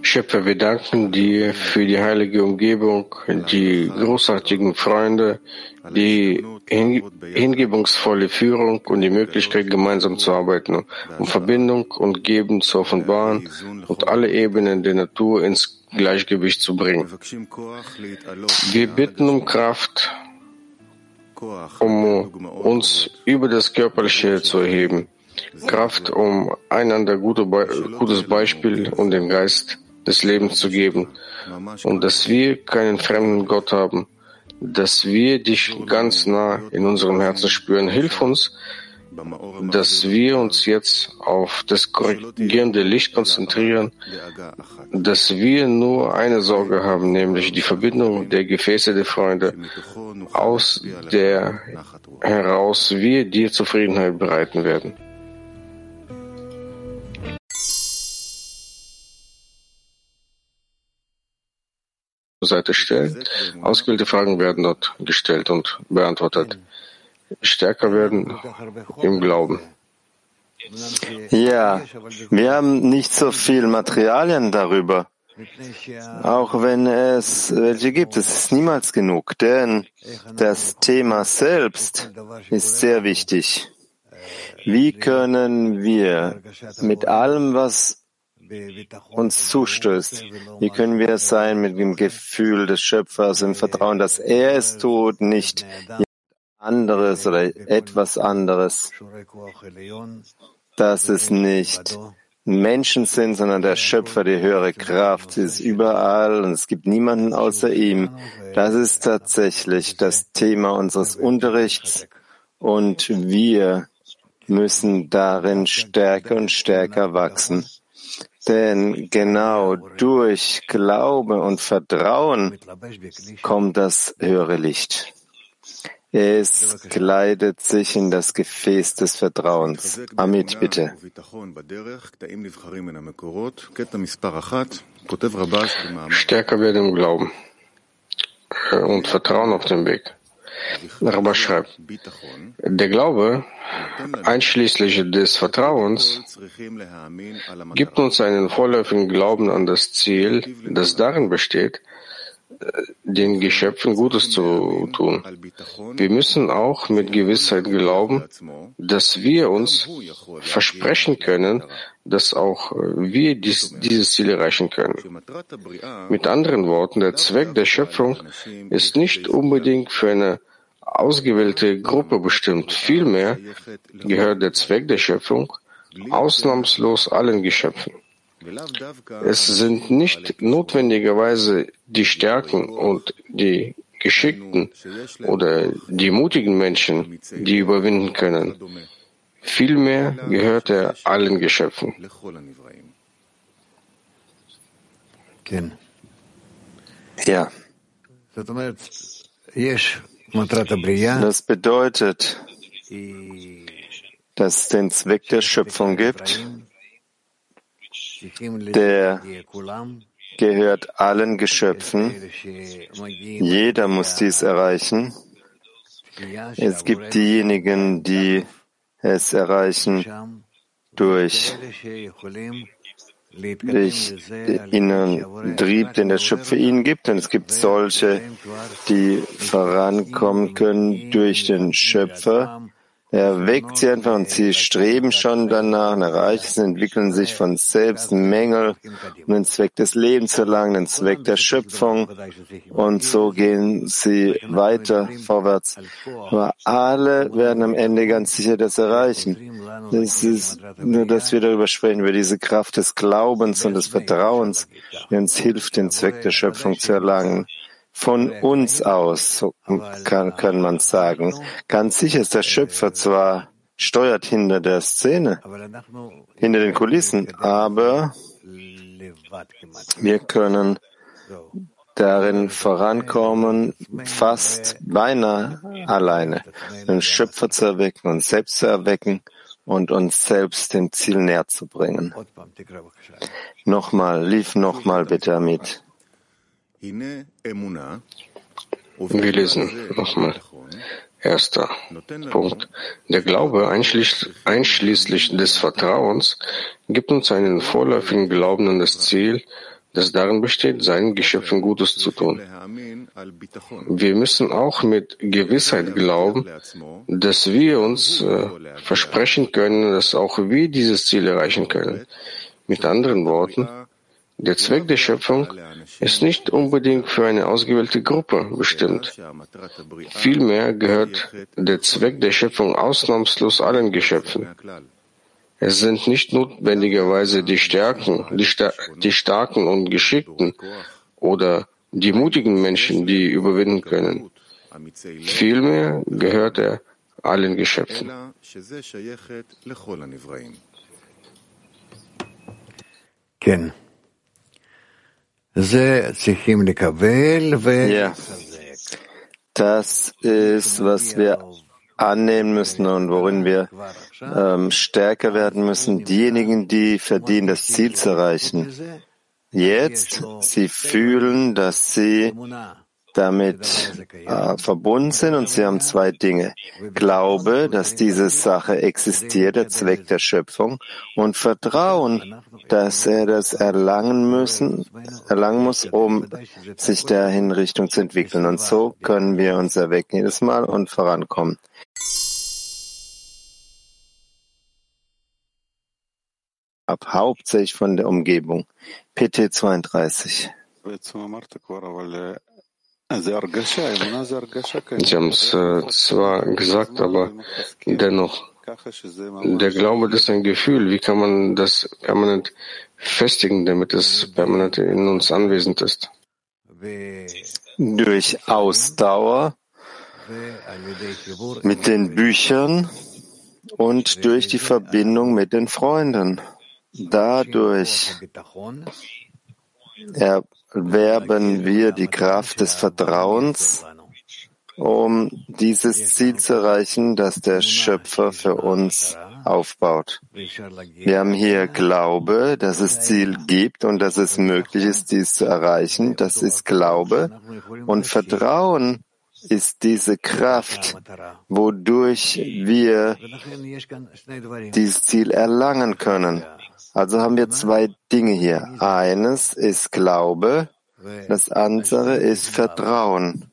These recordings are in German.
Schöpfer, wir danken dir für die heilige Umgebung, die großartigen Freunde, die hingebungsvolle Führung und die Möglichkeit, gemeinsam zu arbeiten, um Verbindung und Geben zu offenbaren und alle Ebenen der Natur ins Gleichgewicht zu bringen. Wir bitten um Kraft, um uns über das Körperliche zu erheben. Kraft, um einander gute Be gutes Beispiel und den Geist des Lebens zu geben. Und dass wir keinen fremden Gott haben, dass wir dich ganz nah in unserem Herzen spüren. Hilf uns, dass wir uns jetzt auf das korrigierende Licht konzentrieren, dass wir nur eine Sorge haben, nämlich die Verbindung der Gefäße der Freunde, aus der heraus wir dir Zufriedenheit bereiten werden. Seite stellen. Ausgewählte Fragen werden dort gestellt und beantwortet. Stärker werden im Glauben. Ja, wir haben nicht so viel Materialien darüber. Auch wenn es welche gibt, es ist niemals genug, denn das Thema selbst ist sehr wichtig. Wie können wir mit allem, was uns zustößt. Wie können wir sein mit dem Gefühl des Schöpfers, im Vertrauen, dass er es tut, nicht anderes oder etwas anderes, dass es nicht Menschen sind, sondern der Schöpfer, die höhere Kraft. Ist überall und es gibt niemanden außer ihm. Das ist tatsächlich das Thema unseres Unterrichts und wir müssen darin stärker und stärker wachsen. Denn genau durch Glaube und Vertrauen kommt das höhere Licht. Es kleidet sich in das Gefäß des Vertrauens. Amit, bitte. Stärker werden im Glauben und Vertrauen auf dem Weg. Rabba schreibt, der Glaube, einschließlich des Vertrauens, gibt uns einen vorläufigen Glauben an das Ziel, das darin besteht, den Geschöpfen Gutes zu tun. Wir müssen auch mit Gewissheit glauben, dass wir uns versprechen können, dass auch wir dies, dieses Ziel erreichen können. Mit anderen Worten, der Zweck der Schöpfung ist nicht unbedingt für eine ausgewählte Gruppe bestimmt. Vielmehr gehört der Zweck der Schöpfung ausnahmslos allen Geschöpfen. Es sind nicht notwendigerweise die Stärken und die Geschickten oder die mutigen Menschen, die überwinden können. Vielmehr gehört er allen Geschöpfen. Ja. Das bedeutet, dass es den Zweck der Schöpfung gibt, der gehört allen Geschöpfen. Jeder muss dies erreichen. Es gibt diejenigen, die es erreichen durch durch inneren Trieb, den der Schöpfer ihnen gibt. Und es gibt solche, die vorankommen können durch den Schöpfer, er weckt sie einfach und sie streben schon danach, erreichen sie, entwickeln sich von selbst Mängel, um den Zweck des Lebens zu erlangen, den Zweck der Schöpfung. Und so gehen sie weiter vorwärts. Aber alle werden am Ende ganz sicher das erreichen. Es ist nur, dass wir darüber sprechen, über diese Kraft des Glaubens und des Vertrauens, die uns hilft, den Zweck der Schöpfung zu erlangen von uns aus, kann, kann man sagen. Ganz sicher ist der Schöpfer zwar steuert hinter der Szene, hinter den Kulissen, aber wir können darin vorankommen, fast beinahe alleine, den Schöpfer zu erwecken, uns selbst zu erwecken und uns selbst dem Ziel näher zu bringen. Nochmal, lief nochmal bitte mit. Wir lesen nochmal. Erster Punkt. Der Glaube einschließlich des Vertrauens gibt uns einen vorläufigen Glauben an das Ziel, das darin besteht, seinen Geschöpfen Gutes zu tun. Wir müssen auch mit Gewissheit glauben, dass wir uns äh, versprechen können, dass auch wir dieses Ziel erreichen können. Mit anderen Worten, der Zweck der Schöpfung ist nicht unbedingt für eine ausgewählte Gruppe bestimmt. Vielmehr gehört der Zweck der Schöpfung ausnahmslos allen Geschöpfen. Es sind nicht notwendigerweise die Stärken, die, Sta die Starken und Geschickten oder die mutigen Menschen, die überwinden können. Vielmehr gehört er allen Geschöpfen. Ken. Ja. Das ist, was wir annehmen müssen und worin wir ähm, stärker werden müssen. Diejenigen, die verdienen, das Ziel zu erreichen. Jetzt, sie fühlen, dass sie damit äh, verbunden sind und sie haben zwei Dinge. Glaube, dass diese Sache existiert, der Zweck der Schöpfung, und Vertrauen, dass er das erlangen müssen, erlangen muss, um sich dahin Richtung zu entwickeln. Und so können wir uns erwecken jedes Mal und vorankommen. Ab hauptsächlich von der Umgebung. PT 32. Sie haben es äh, zwar gesagt, aber dennoch, der Glaube ist ein Gefühl. Wie kann man das permanent festigen, damit es permanent in uns anwesend ist? Durch Ausdauer mit den Büchern und durch die Verbindung mit den Freunden. Dadurch erwerben wir die Kraft des Vertrauens, um dieses Ziel zu erreichen, das der Schöpfer für uns aufbaut. Wir haben hier Glaube, dass es Ziel gibt und dass es möglich ist, dies zu erreichen. Das ist Glaube. Und Vertrauen ist diese Kraft, wodurch wir dieses Ziel erlangen können. Also haben wir zwei Dinge hier. Eines ist Glaube, das andere ist Vertrauen.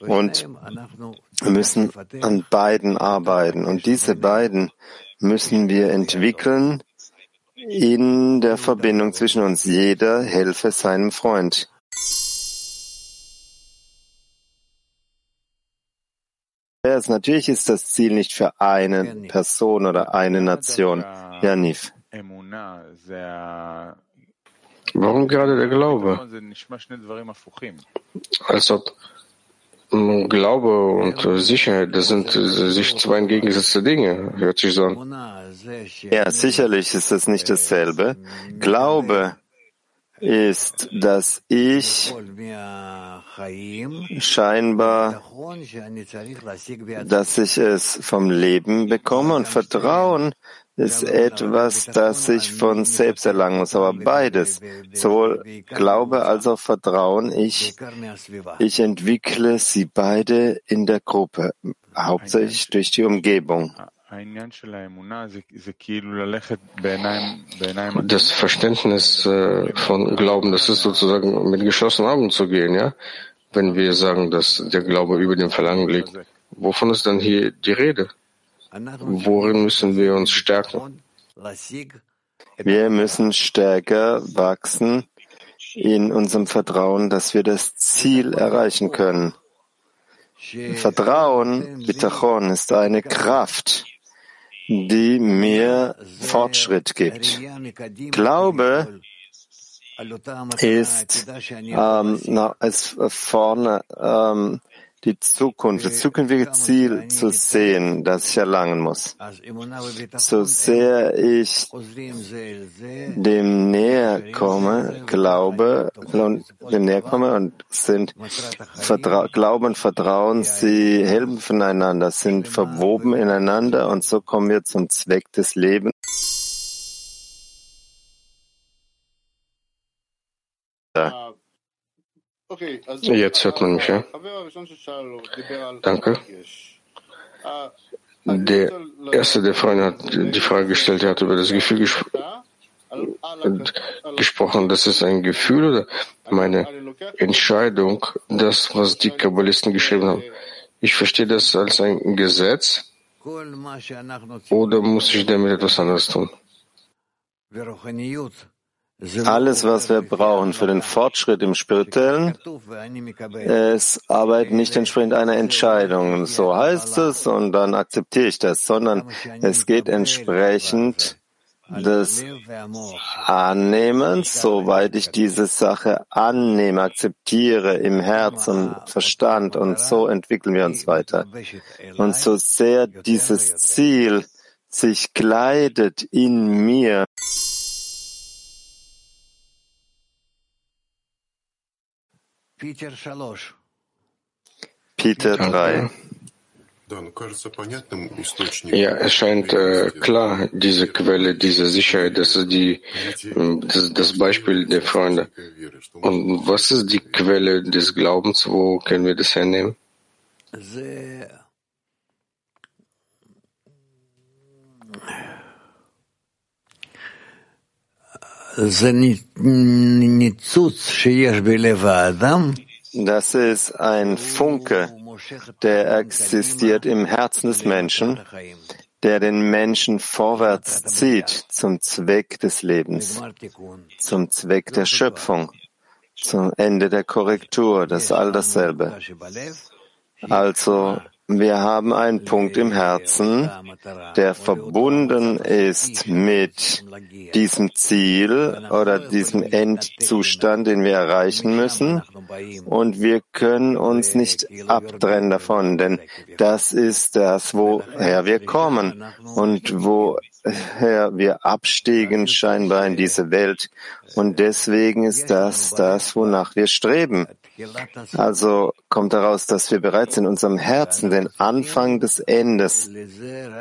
Und wir müssen an beiden arbeiten. Und diese beiden müssen wir entwickeln in der Verbindung zwischen uns. Jeder helfe seinem Freund. Natürlich ist das Ziel nicht für eine Person oder eine Nation. Ja, Nif. Warum gerade der Glaube? Als ob Glaube und Sicherheit, das sind sich zwei entgegengesetzte Dinge, hört sich so an. Ja, sicherlich ist das nicht dasselbe. Glaube ist, dass ich scheinbar, dass ich es vom Leben bekomme und Vertrauen ist etwas, das ich von selbst erlangen muss. Aber beides, sowohl Glaube als auch Vertrauen, ich, ich entwickle sie beide in der Gruppe, hauptsächlich durch die Umgebung. Das Verständnis äh, von Glauben, das ist sozusagen mit geschlossenen Augen zu gehen, ja? Wenn wir sagen, dass der Glaube über dem Verlangen liegt. Wovon ist dann hier die Rede? Worin müssen wir uns stärken? Wir müssen stärker wachsen in unserem Vertrauen, dass wir das Ziel erreichen können. Vertrauen, Bitachon, ist eine Kraft, die mir Fortschritt gibt. Glaube ist, ähm, na, ist vorne ähm, die Zukunft, das zukünftige Ziel zu sehen, das ich erlangen muss. So sehr ich dem näher komme, glaube, dem näher komme und sind Vertra Glauben und Vertrauen, sie helfen voneinander, sind verwoben ineinander und so kommen wir zum Zweck des Lebens. Jetzt hört man mich, ja? Danke. Der erste der Freunde hat die Frage gestellt, er hat über das Gefühl ges gesprochen. Das ist ein Gefühl oder meine Entscheidung, das, was die Kabbalisten geschrieben haben. Ich verstehe das als ein Gesetz oder muss ich damit etwas anderes tun? Alles, was wir brauchen für den Fortschritt im Spirituellen, es arbeitet nicht entsprechend einer Entscheidung. So heißt es und dann akzeptiere ich das, sondern es geht entsprechend des Annehmens, soweit ich diese Sache annehme, akzeptiere im Herz und Verstand und so entwickeln wir uns weiter. Und so sehr dieses Ziel sich kleidet in mir, Peter 3. Ja, es scheint äh, klar, diese Quelle, diese Sicherheit, das ist die, das, das Beispiel der Freunde. Und was ist die Quelle des Glaubens? Wo können wir das hernehmen? Das ist ein Funke, der existiert im Herzen des Menschen, der den Menschen vorwärts zieht zum Zweck des Lebens, zum Zweck der Schöpfung, zum Ende der Korrektur, das ist all dasselbe. Also wir haben einen Punkt im Herzen, der verbunden ist mit diesem Ziel oder diesem Endzustand, den wir erreichen müssen. Und wir können uns nicht abtrennen davon, denn das ist das, woher wir kommen und woher wir abstiegen scheinbar in diese Welt. Und deswegen ist das das, wonach wir streben. Also kommt daraus, dass wir bereits in unserem Herzen den Anfang des Endes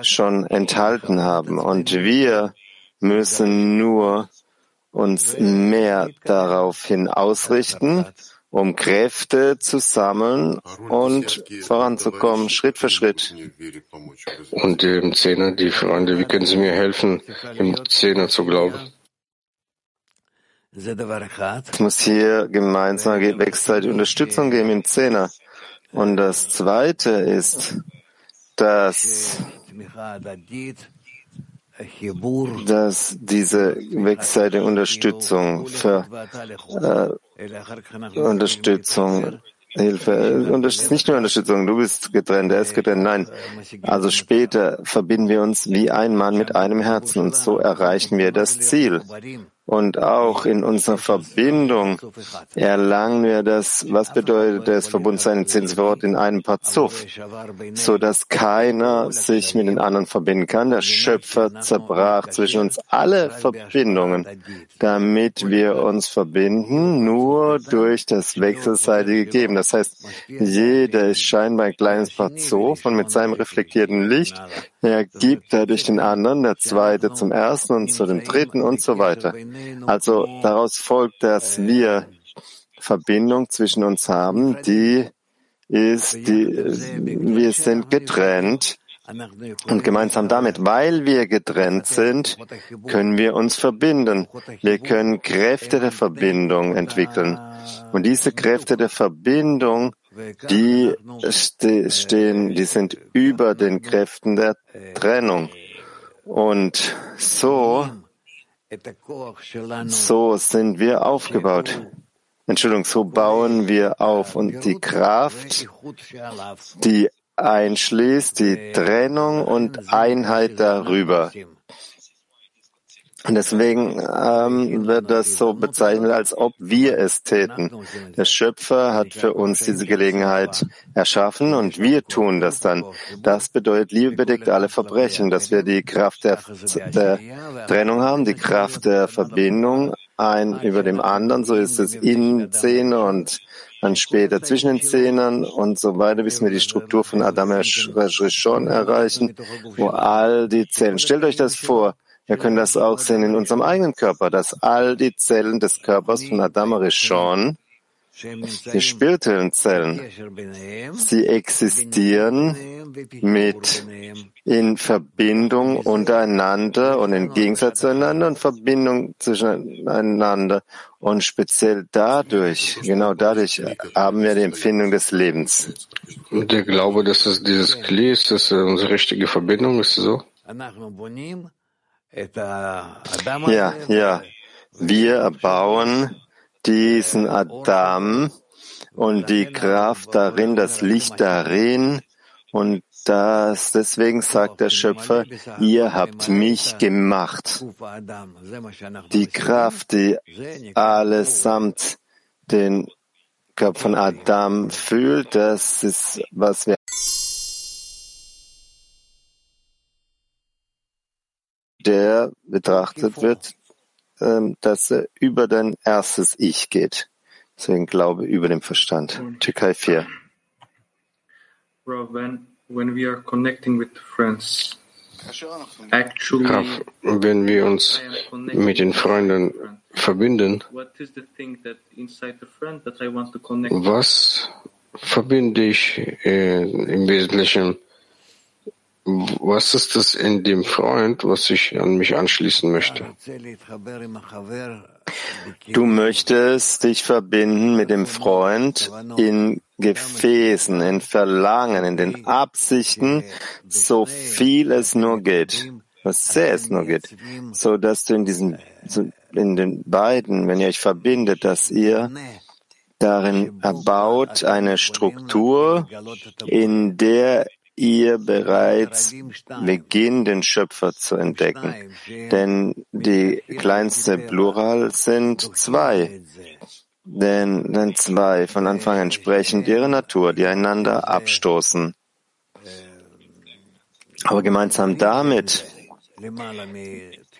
schon enthalten haben und wir müssen nur uns mehr daraufhin ausrichten, um Kräfte zu sammeln und voranzukommen, Schritt für Schritt. Und im Zehner, die Freunde, wie können Sie mir helfen, im Zehner zu glauben? Es muss hier gemeinsame wechselseitige Unterstützung geben im Zehner. Und das Zweite ist, dass, dass diese wechselseitige Unterstützung für äh, Unterstützung Hilfe. Und das ist nicht nur Unterstützung, du bist getrennt, er ist getrennt. Nein. Also später verbinden wir uns wie ein Mann mit einem Herzen und so erreichen wir das Ziel. Und auch in unserer Verbindung erlangen wir das, was bedeutet das Verbundsein in zehn Wort in einem Parzuf, so dass keiner sich mit den anderen verbinden kann. Der Schöpfer zerbrach zwischen uns alle Verbindungen, damit wir uns verbinden, nur durch das wechselseitige Geben. Das heißt, jeder ist scheinbar ein kleines Parzuf und mit seinem reflektierten Licht er gibt dadurch den anderen, der zweite zum ersten und zu dem dritten und so weiter. Also daraus folgt, dass wir Verbindung zwischen uns haben, die ist, die, wir sind getrennt und gemeinsam damit, weil wir getrennt sind, können wir uns verbinden. Wir können Kräfte der Verbindung entwickeln. Und diese Kräfte der Verbindung die stehen, die sind über den Kräften der Trennung. Und so, so sind wir aufgebaut. Entschuldigung, so bauen wir auf. Und die Kraft, die einschließt, die Trennung und Einheit darüber. Und deswegen ähm, wird das so bezeichnet, als ob wir es täten. Der Schöpfer hat für uns diese Gelegenheit erschaffen und wir tun das dann. Das bedeutet, Liebe bedeckt alle Verbrechen, dass wir die Kraft der, der Trennung haben, die Kraft der Verbindung, ein über dem anderen. So ist es in Zähne und dann später zwischen den Zähnen und so weiter, bis wir die Struktur von Adam Rishon erreichen, wo all die Zellen. Stellt euch das vor. Wir können das auch sehen in unserem eigenen Körper, dass all die Zellen des Körpers von Adam Rishon die spirituellen Zellen. Sie existieren mit in Verbindung untereinander und im Gegensatz zueinander und Verbindung zwischeneinander. Und speziell dadurch, genau dadurch haben wir die Empfindung des Lebens. Und der Glaube, dass es dieses Kli ist, das ist unsere richtige Verbindung, ist so? Ja, ja. Wir erbauen diesen Adam und die Kraft darin, das Licht darin und das, deswegen sagt der Schöpfer, ihr habt mich gemacht. Die Kraft, die allesamt den Körper von Adam fühlt, das ist, was wir der betrachtet wird, ähm, dass er über dein erstes Ich geht. Deswegen Glaube über dem Verstand. Türkei 4. When, when we are connecting with friends, Actually, wenn wir uns mit den Freunden verbinden, was verbinde ich äh, im Wesentlichen was ist das in dem Freund, was ich an mich anschließen möchte? Du möchtest dich verbinden mit dem Freund in Gefäßen, in Verlangen, in den Absichten, so viel es nur geht, was sehr es nur geht, so dass du in diesen, in den beiden, wenn ihr euch verbindet, dass ihr darin erbaut eine Struktur, in der ihr bereits beginnt, den Schöpfer zu entdecken. Denn die kleinste Plural sind zwei. Denn, denn zwei von Anfang an entsprechend ihrer Natur, die einander abstoßen. Aber gemeinsam damit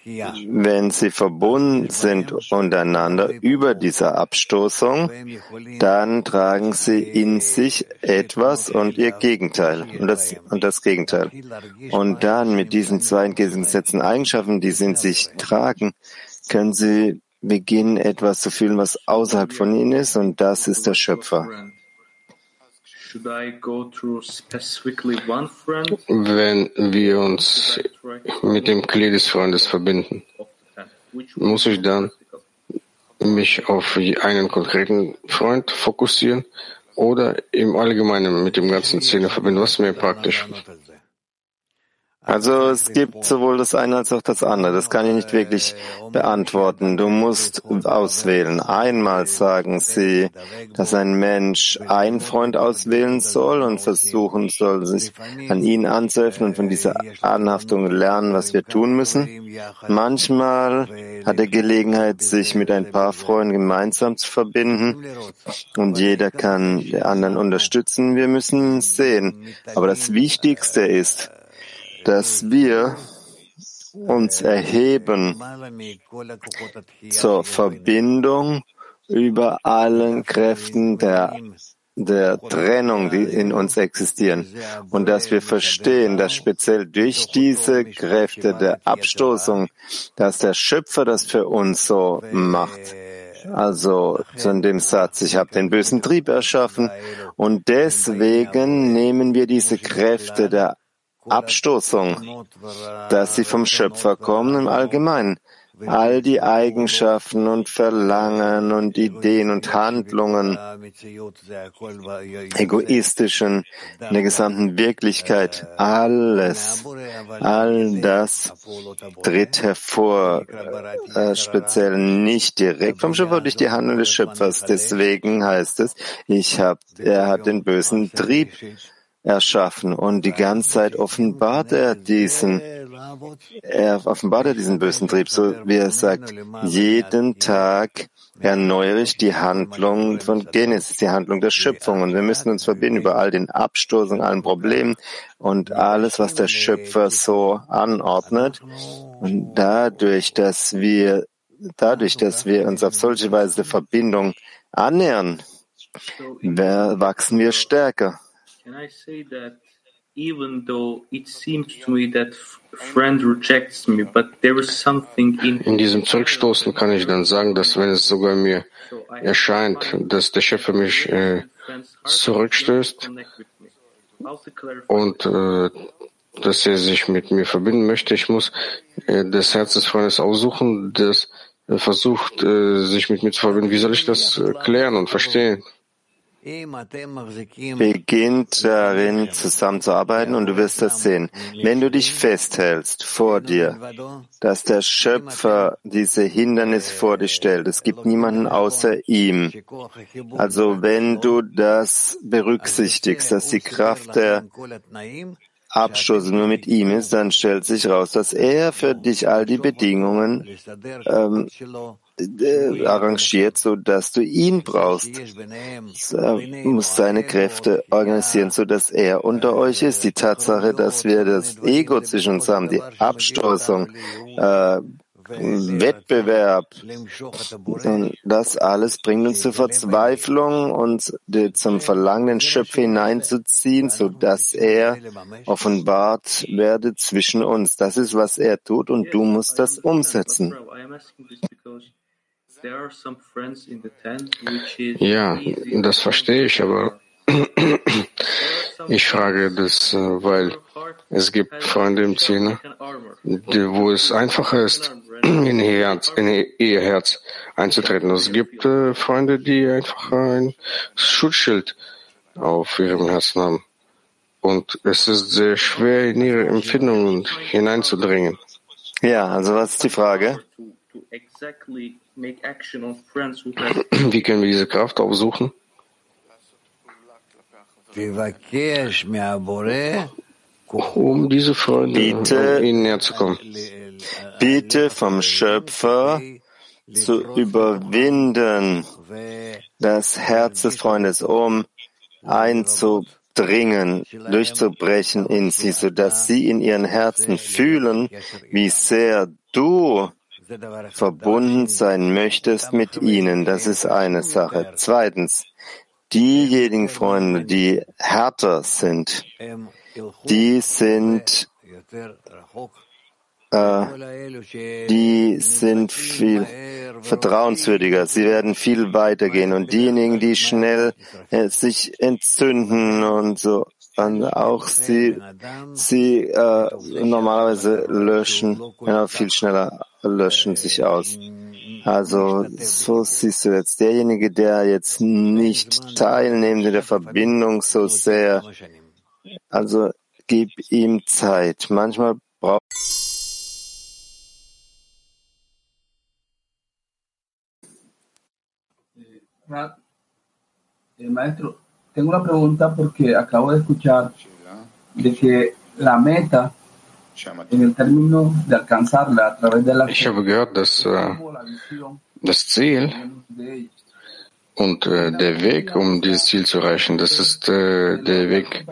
wenn sie verbunden sind untereinander über diese Abstoßung, dann tragen sie in sich etwas und ihr Gegenteil und das, und das Gegenteil. Und dann mit diesen zwei entgegengesetzten Eigenschaften, die sie in sich tragen, können sie beginnen, etwas zu fühlen, was außerhalb von ihnen ist, und das ist der Schöpfer. Wenn wir uns mit dem Glied des Freundes verbinden, muss ich dann mich auf einen konkreten Freund fokussieren oder im Allgemeinen mit dem ganzen Szene verbinden? Was ist mir praktisch? Also es gibt sowohl das eine als auch das andere. Das kann ich nicht wirklich beantworten. Du musst auswählen. Einmal sagen sie, dass ein Mensch einen Freund auswählen soll und versuchen soll, sich an ihn anzuhelfen und von dieser Anhaftung lernen, was wir tun müssen. Manchmal hat er Gelegenheit, sich mit ein paar Freunden gemeinsam zu verbinden und jeder kann den anderen unterstützen. Wir müssen sehen. Aber das Wichtigste ist, dass wir uns erheben zur Verbindung über allen Kräften der, der Trennung, die in uns existieren. Und dass wir verstehen, dass speziell durch diese Kräfte der Abstoßung, dass der Schöpfer das für uns so macht. Also zu dem Satz, ich habe den bösen Trieb erschaffen und deswegen nehmen wir diese Kräfte der Abstoßung, dass sie vom Schöpfer kommen im Allgemeinen. All die Eigenschaften und Verlangen und Ideen und Handlungen, egoistischen, in der gesamten Wirklichkeit, alles, all das tritt hervor, äh, speziell nicht direkt vom Schöpfer durch die Handlung des Schöpfers. Deswegen heißt es, ich hab, er hat den bösen Trieb erschaffen und die ganze Zeit offenbart er diesen, er offenbart er diesen bösen Trieb, so wie er sagt, jeden Tag erneuere ich die Handlung von Genesis, die Handlung der Schöpfung. Und wir müssen uns verbinden über all den Abstoß und allen Problemen und alles, was der Schöpfer so anordnet. Und dadurch, dass wir, dadurch, dass wir uns auf solche Weise der Verbindung annähern, wachsen wir stärker. In diesem Zurückstoßen kann ich dann sagen, dass wenn es sogar mir erscheint, dass der Chef für mich äh, zurückstößt und äh, dass er sich mit mir verbinden möchte, ich muss äh, des Herzens Freundes aussuchen, das äh, versucht, äh, sich mit mir zu verbinden. Wie soll ich das äh, klären und verstehen? Beginnt darin zusammenzuarbeiten und du wirst das sehen. Wenn du dich festhältst vor dir, dass der Schöpfer diese Hindernisse vor dich stellt, es gibt niemanden außer ihm. Also wenn du das berücksichtigst, dass die Kraft der Abstoß nur mit ihm ist, dann stellt sich raus, dass er für dich all die Bedingungen ähm, äh, arrangiert, so dass du ihn brauchst. Er muss seine Kräfte organisieren, so dass er unter euch ist. Die Tatsache, dass wir das Ego zwischen uns haben, die Abstoßung, äh, Wettbewerb. Das alles bringt uns zur Verzweiflung und zum Verlangen, den Schöpfer hineinzuziehen, so dass er offenbart werde zwischen uns. Das ist, was er tut und du musst das umsetzen. Ja, das verstehe ich, aber ich frage das, äh, weil es gibt Freunde im Zehner, wo es einfacher ist, in ihr Herz, in ihr Herz einzutreten. Es gibt äh, Freunde, die einfach ein Schutzschild auf ihrem Herzen haben. Und es ist sehr schwer, in ihre Empfindungen hineinzudringen. Ja, also was ist die Frage? Wie können wir diese Kraft aufsuchen? Um diese Freunde bitte, ihnen näher zu kommen. Bitte vom Schöpfer zu überwinden, das Herz des Freundes, um einzudringen, durchzubrechen in sie, sodass sie in ihren Herzen fühlen, wie sehr du verbunden sein möchtest mit ihnen. Das ist eine Sache. Zweitens, diejenigen Freunde, die härter sind, die sind äh, die sind viel vertrauenswürdiger. Sie werden viel weitergehen. Und diejenigen, die schnell äh, sich entzünden und so, und auch sie, sie äh, normalerweise löschen, ja, viel schneller löschen sich aus. Also so siehst du jetzt derjenige, der jetzt nicht teilnimmt in der Verbindung so sehr. Also gib ihm Zeit. Manchmal braucht maestro, tengo una pregunta porque acabo de escuchar de que la meta en el término de alcanzarla a través de la Ich habe gehört, dass äh, das Ziel und äh, der Weg, um dieses Ziel zu erreichen, das ist äh, der Weg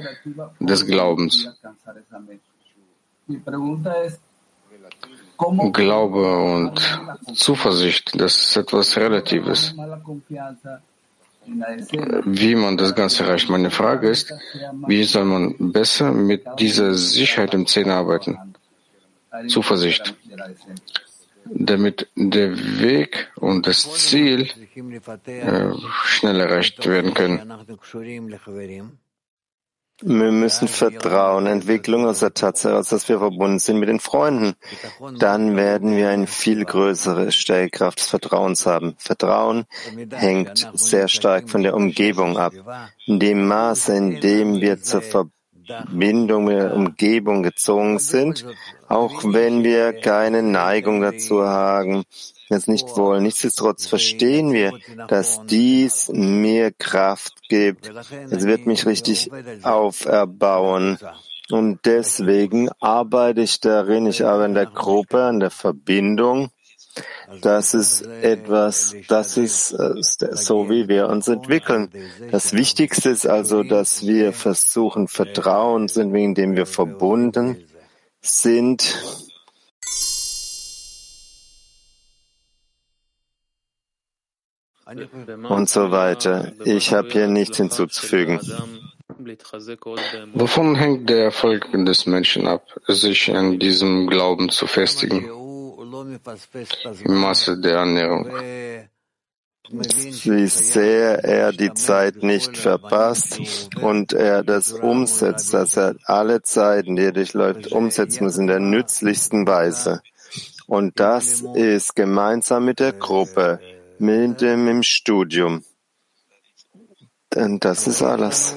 des Glaubens. Glaube und Zuversicht, das ist etwas Relatives. Wie man das Ganze erreicht. Meine Frage ist, wie soll man besser mit dieser Sicherheit im Zehn arbeiten? Zuversicht. Damit der Weg und das Ziel äh, schnell erreicht werden können. Wir müssen Vertrauen, Entwicklung aus der Tatsache, dass wir verbunden sind mit den Freunden. Dann werden wir eine viel größere Stellkraft des Vertrauens haben. Vertrauen hängt sehr stark von der Umgebung ab. In dem Maße, in dem wir zur Verbindung mit der Umgebung gezogen sind, auch wenn wir keine Neigung dazu haben, es nicht wollen. Nichtsdestotrotz verstehen wir, dass dies mir Kraft gibt. Es wird mich richtig auferbauen. Und deswegen arbeite ich darin, ich arbeite in der Gruppe, an der Verbindung. Das ist etwas, das ist äh, so, wie wir uns entwickeln. Das Wichtigste ist also, dass wir versuchen, Vertrauen sind, wegen dem wir verbunden sind und so weiter. Ich habe hier nichts hinzuzufügen. Wovon hängt der Erfolg des Menschen ab, sich an diesem Glauben zu festigen? Im Maße der Annäherung. Wie sehr er die Zeit nicht verpasst und er das umsetzt, dass er alle Zeiten, die er durchläuft, umsetzen muss in der nützlichsten Weise. Und das ist gemeinsam mit der Gruppe, mit dem im Studium. Denn das ist alles.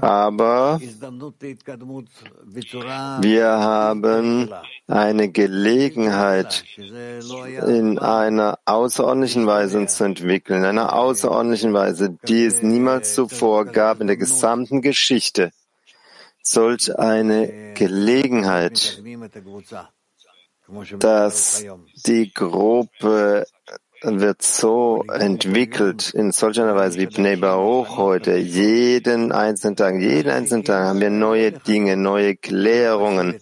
Aber wir haben eine Gelegenheit, in einer außerordentlichen Weise uns zu entwickeln, in einer außerordentlichen Weise, die es niemals zuvor gab in der gesamten Geschichte. Solch eine Gelegenheit, dass die Gruppe wird so entwickelt in solch einer Weise wie Bnei Baruch heute. Jeden einzelnen Tag, jeden einzelnen Tag haben wir neue Dinge, neue Klärungen.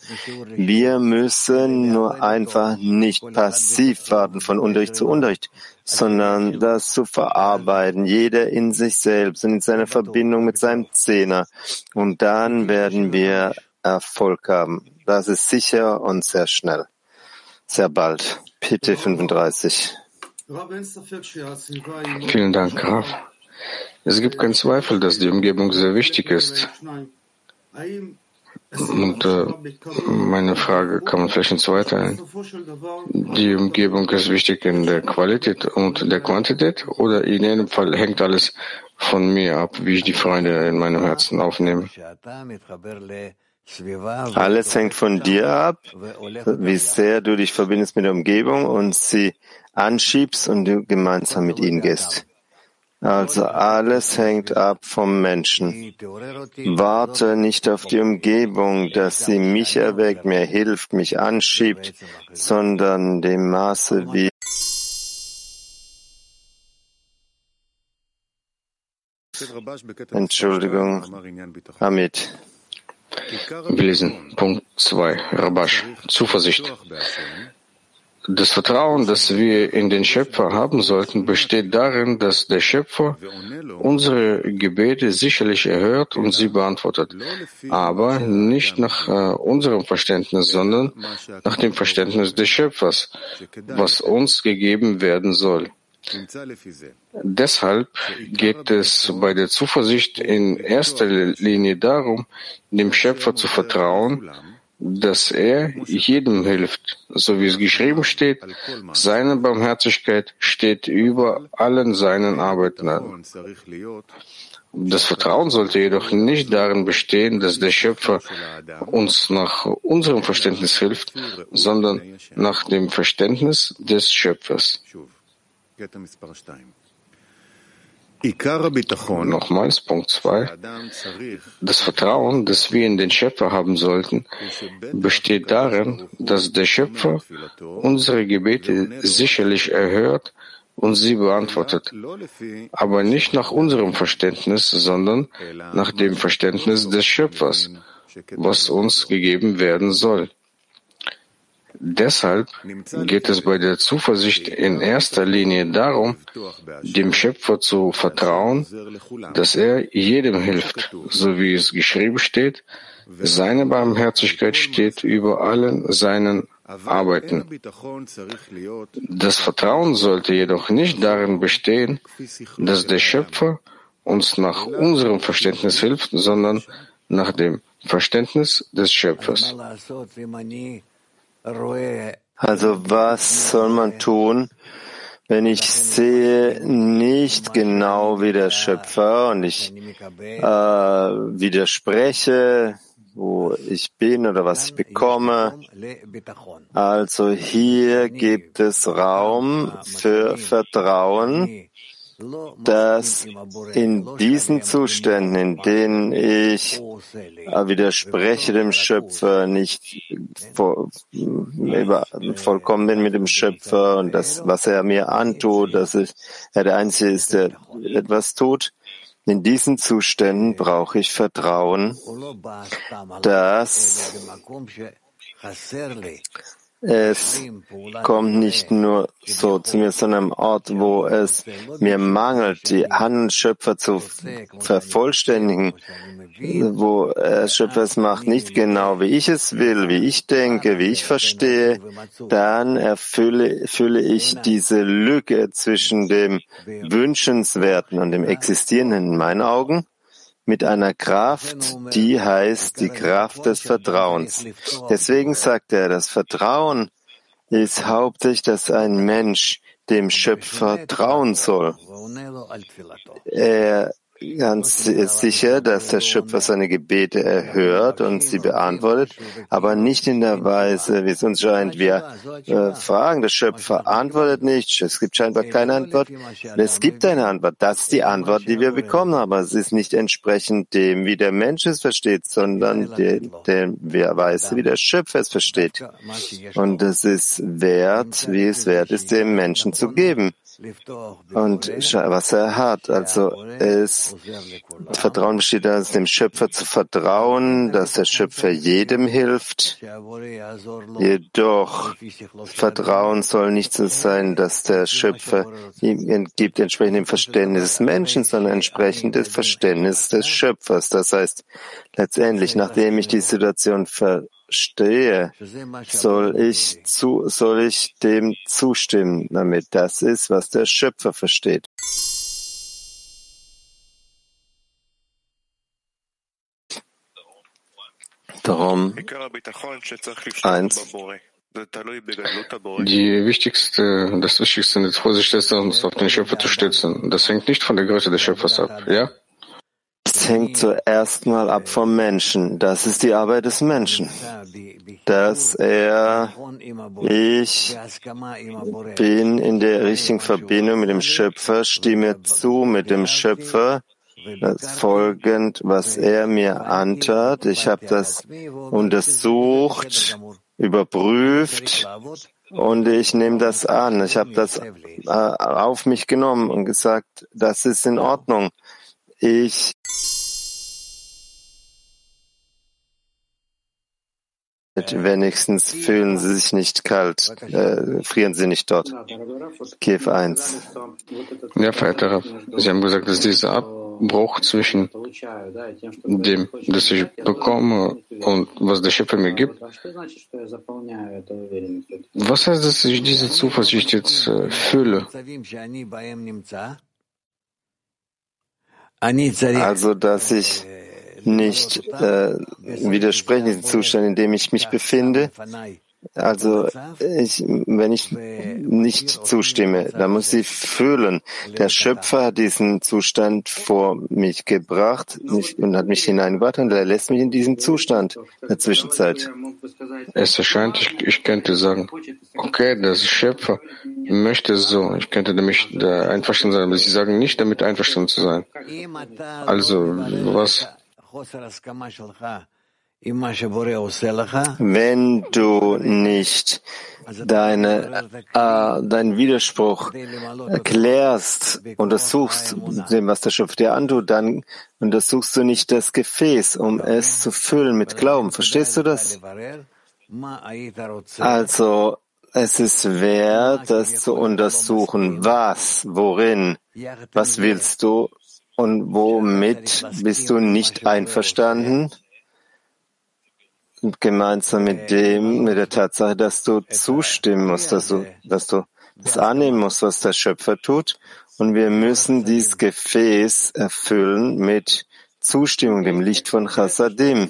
Wir müssen nur einfach nicht passiv warten von Unterricht zu Unterricht, sondern das zu verarbeiten, jeder in sich selbst und in seiner Verbindung mit seinem Zehner. Und dann werden wir Erfolg haben. Das ist sicher und sehr schnell. Sehr bald. PT 35. Vielen Dank, Raf. Es gibt keinen Zweifel, dass die Umgebung sehr wichtig ist. Und äh, meine Frage kann man vielleicht in zwei teilen. Die Umgebung ist wichtig in der Qualität und der Quantität oder in jedem Fall hängt alles von mir ab, wie ich die Freunde in meinem Herzen aufnehme? Alles hängt von dir ab, wie sehr du dich verbindest mit der Umgebung und sie anschiebst und du gemeinsam mit ihnen gehst. Also alles hängt ab vom Menschen. Warte nicht auf die Umgebung, dass sie mich erweckt, mir hilft, mich anschiebt, sondern dem Maße, wie Entschuldigung, Hamid. Wir lesen Punkt 2, Rabash, Zuversicht. Das Vertrauen, das wir in den Schöpfer haben sollten, besteht darin, dass der Schöpfer unsere Gebete sicherlich erhört und sie beantwortet, aber nicht nach äh, unserem Verständnis, sondern nach dem Verständnis des Schöpfers, was uns gegeben werden soll. Deshalb geht es bei der Zuversicht in erster Linie darum, dem Schöpfer zu vertrauen, dass er jedem hilft, so wie es geschrieben steht, seine Barmherzigkeit steht über allen seinen Arbeiten. Das Vertrauen sollte jedoch nicht darin bestehen, dass der Schöpfer uns nach unserem Verständnis hilft, sondern nach dem Verständnis des Schöpfers. Nochmals Punkt 2. Das Vertrauen, das wir in den Schöpfer haben sollten, besteht darin, dass der Schöpfer unsere Gebete sicherlich erhört und sie beantwortet, aber nicht nach unserem Verständnis, sondern nach dem Verständnis des Schöpfers, was uns gegeben werden soll. Deshalb geht es bei der Zuversicht in erster Linie darum, dem Schöpfer zu vertrauen, dass er jedem hilft, so wie es geschrieben steht, seine Barmherzigkeit steht über allen seinen Arbeiten. Das Vertrauen sollte jedoch nicht darin bestehen, dass der Schöpfer uns nach unserem Verständnis hilft, sondern nach dem Verständnis des Schöpfers. Also was soll man tun, wenn ich sehe nicht genau wie der Schöpfer und ich äh, widerspreche, wo ich bin oder was ich bekomme. Also hier gibt es Raum für Vertrauen dass in diesen Zuständen, in denen ich widerspreche dem Schöpfer, nicht vollkommen bin mit dem Schöpfer und das, was er mir antut, dass ich, er der Einzige ist, der etwas tut, in diesen Zuständen brauche ich Vertrauen, dass es kommt nicht nur so zu mir, sondern am Ort, wo es mir mangelt, die Handschöpfer zu vervollständigen, wo Schöpfer es macht, nicht genau wie ich es will, wie ich denke, wie ich verstehe, dann erfülle, fülle ich diese Lücke zwischen dem Wünschenswerten und dem Existierenden in meinen Augen mit einer Kraft, die heißt die Kraft des Vertrauens. Deswegen sagt er, das Vertrauen ist hauptsächlich, dass ein Mensch dem Schöpfer trauen soll. Er ganz sicher, dass der Schöpfer seine Gebete erhört und sie beantwortet, aber nicht in der Weise, wie es uns scheint. Wir äh, fragen, der Schöpfer antwortet nicht, es gibt scheinbar keine Antwort. Es gibt eine Antwort. Das ist die Antwort, die wir bekommen, aber es ist nicht entsprechend dem, wie der Mensch es versteht, sondern dem, dem wer weiß, wie der Schöpfer es versteht. Und es ist wert, wie es wert ist, dem Menschen zu geben und was er hat. Also es Vertrauen besteht darin, dem Schöpfer zu vertrauen, dass der Schöpfer jedem hilft. Jedoch Vertrauen soll nicht so sein, dass der Schöpfer ihm gibt entsprechend dem Verständnis des Menschen, sondern entsprechend des Verständnisses des Schöpfers. Das heißt, letztendlich, nachdem ich die Situation ver stehe, soll ich, zu, soll ich dem zustimmen, damit das ist, was der Schöpfer versteht. Darum eins. Die wichtigste, das Wichtigste in der Vorsicht ist, uns auf den Schöpfer zu stützen. Das hängt nicht von der Größe des Schöpfers ab, ja? Es hängt zuerst mal ab vom Menschen. Das ist die Arbeit des Menschen. Dass er, ich bin in der richtigen Verbindung mit dem Schöpfer, stimme zu mit dem Schöpfer, folgend, was er mir antat. Ich habe das untersucht, überprüft und ich nehme das an. Ich habe das äh, auf mich genommen und gesagt, das ist in Ordnung. Ich Wenigstens fühlen sie sich nicht kalt, äh, frieren sie nicht dort. Kiew 1. Ja, verehrter Sie haben gesagt, dass dieser Abbruch zwischen dem, das ich bekomme und was der Schöpfer mir gibt, was heißt, dass ich diese Zuversicht jetzt äh, fühle? Also, dass ich nicht äh, widersprechen, diesen Zustand, in dem ich mich befinde. Also ich, wenn ich nicht zustimme, dann muss ich fühlen. Der Schöpfer hat diesen Zustand vor mich gebracht und hat mich hineingebracht und er lässt mich in diesem Zustand in der Zwischenzeit. Es erscheint, ich, ich könnte sagen, okay, der Schöpfer möchte so. Ich könnte nämlich da einverstanden sein, aber Sie sagen nicht damit einverstanden zu sein. Also was wenn du nicht deine, äh, deinen Widerspruch erklärst, untersuchst dem, was der Schöpfer dir antut, dann untersuchst du nicht das Gefäß, um es zu füllen mit Glauben. Verstehst du das? Also, es ist wert, das zu untersuchen. Was? Worin? Was willst du? Und womit bist du nicht einverstanden? Gemeinsam mit dem, mit der Tatsache, dass du zustimmen musst, dass du, dass du das annehmen musst, was der Schöpfer tut. Und wir müssen dieses Gefäß erfüllen mit Zustimmung, dem Licht von Chassadim.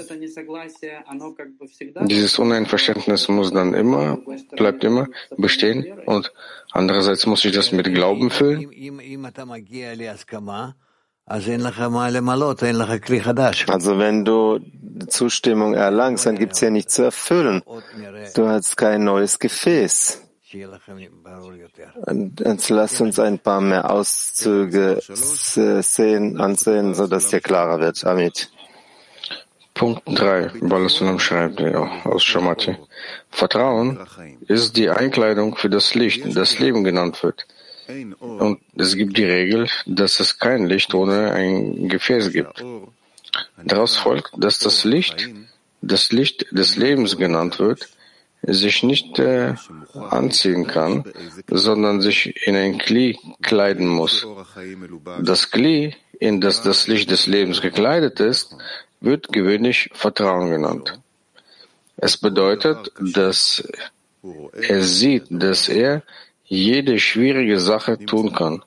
Dieses Uneinverständnis muss dann immer, bleibt immer bestehen und andererseits muss ich das mit Glauben füllen. Also wenn du Zustimmung erlangst, dann gibt es ja nichts zu erfüllen. Du hast kein neues Gefäß. Und jetzt lasst uns ein paar mehr Auszüge sehen, ansehen, sodass dir klarer wird. Amit. Punkt 3, Balasunam schreibt aus Shamati. Vertrauen ist die Einkleidung für das Licht, das Leben genannt wird. Und es gibt die Regel, dass es kein Licht ohne ein Gefäß gibt. Daraus folgt, dass das Licht, das Licht des Lebens genannt wird, sich nicht äh, anziehen kann, sondern sich in ein Kli kleiden muss. Das Kli, in das das Licht des Lebens gekleidet ist, wird gewöhnlich Vertrauen genannt. Es bedeutet, dass er sieht, dass er jede schwierige Sache tun kann.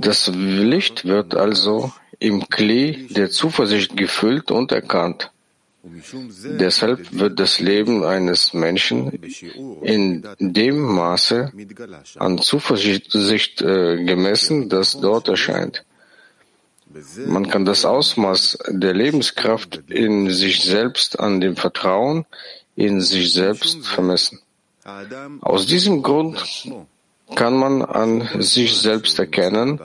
Das Licht wird also im Kli der Zuversicht gefüllt und erkannt. Deshalb wird das Leben eines Menschen in dem Maße an Zuversicht äh, gemessen, das dort erscheint. Man kann das Ausmaß der Lebenskraft in sich selbst an dem Vertrauen in sich selbst vermessen. Aus diesem Grund kann man an sich selbst erkennen,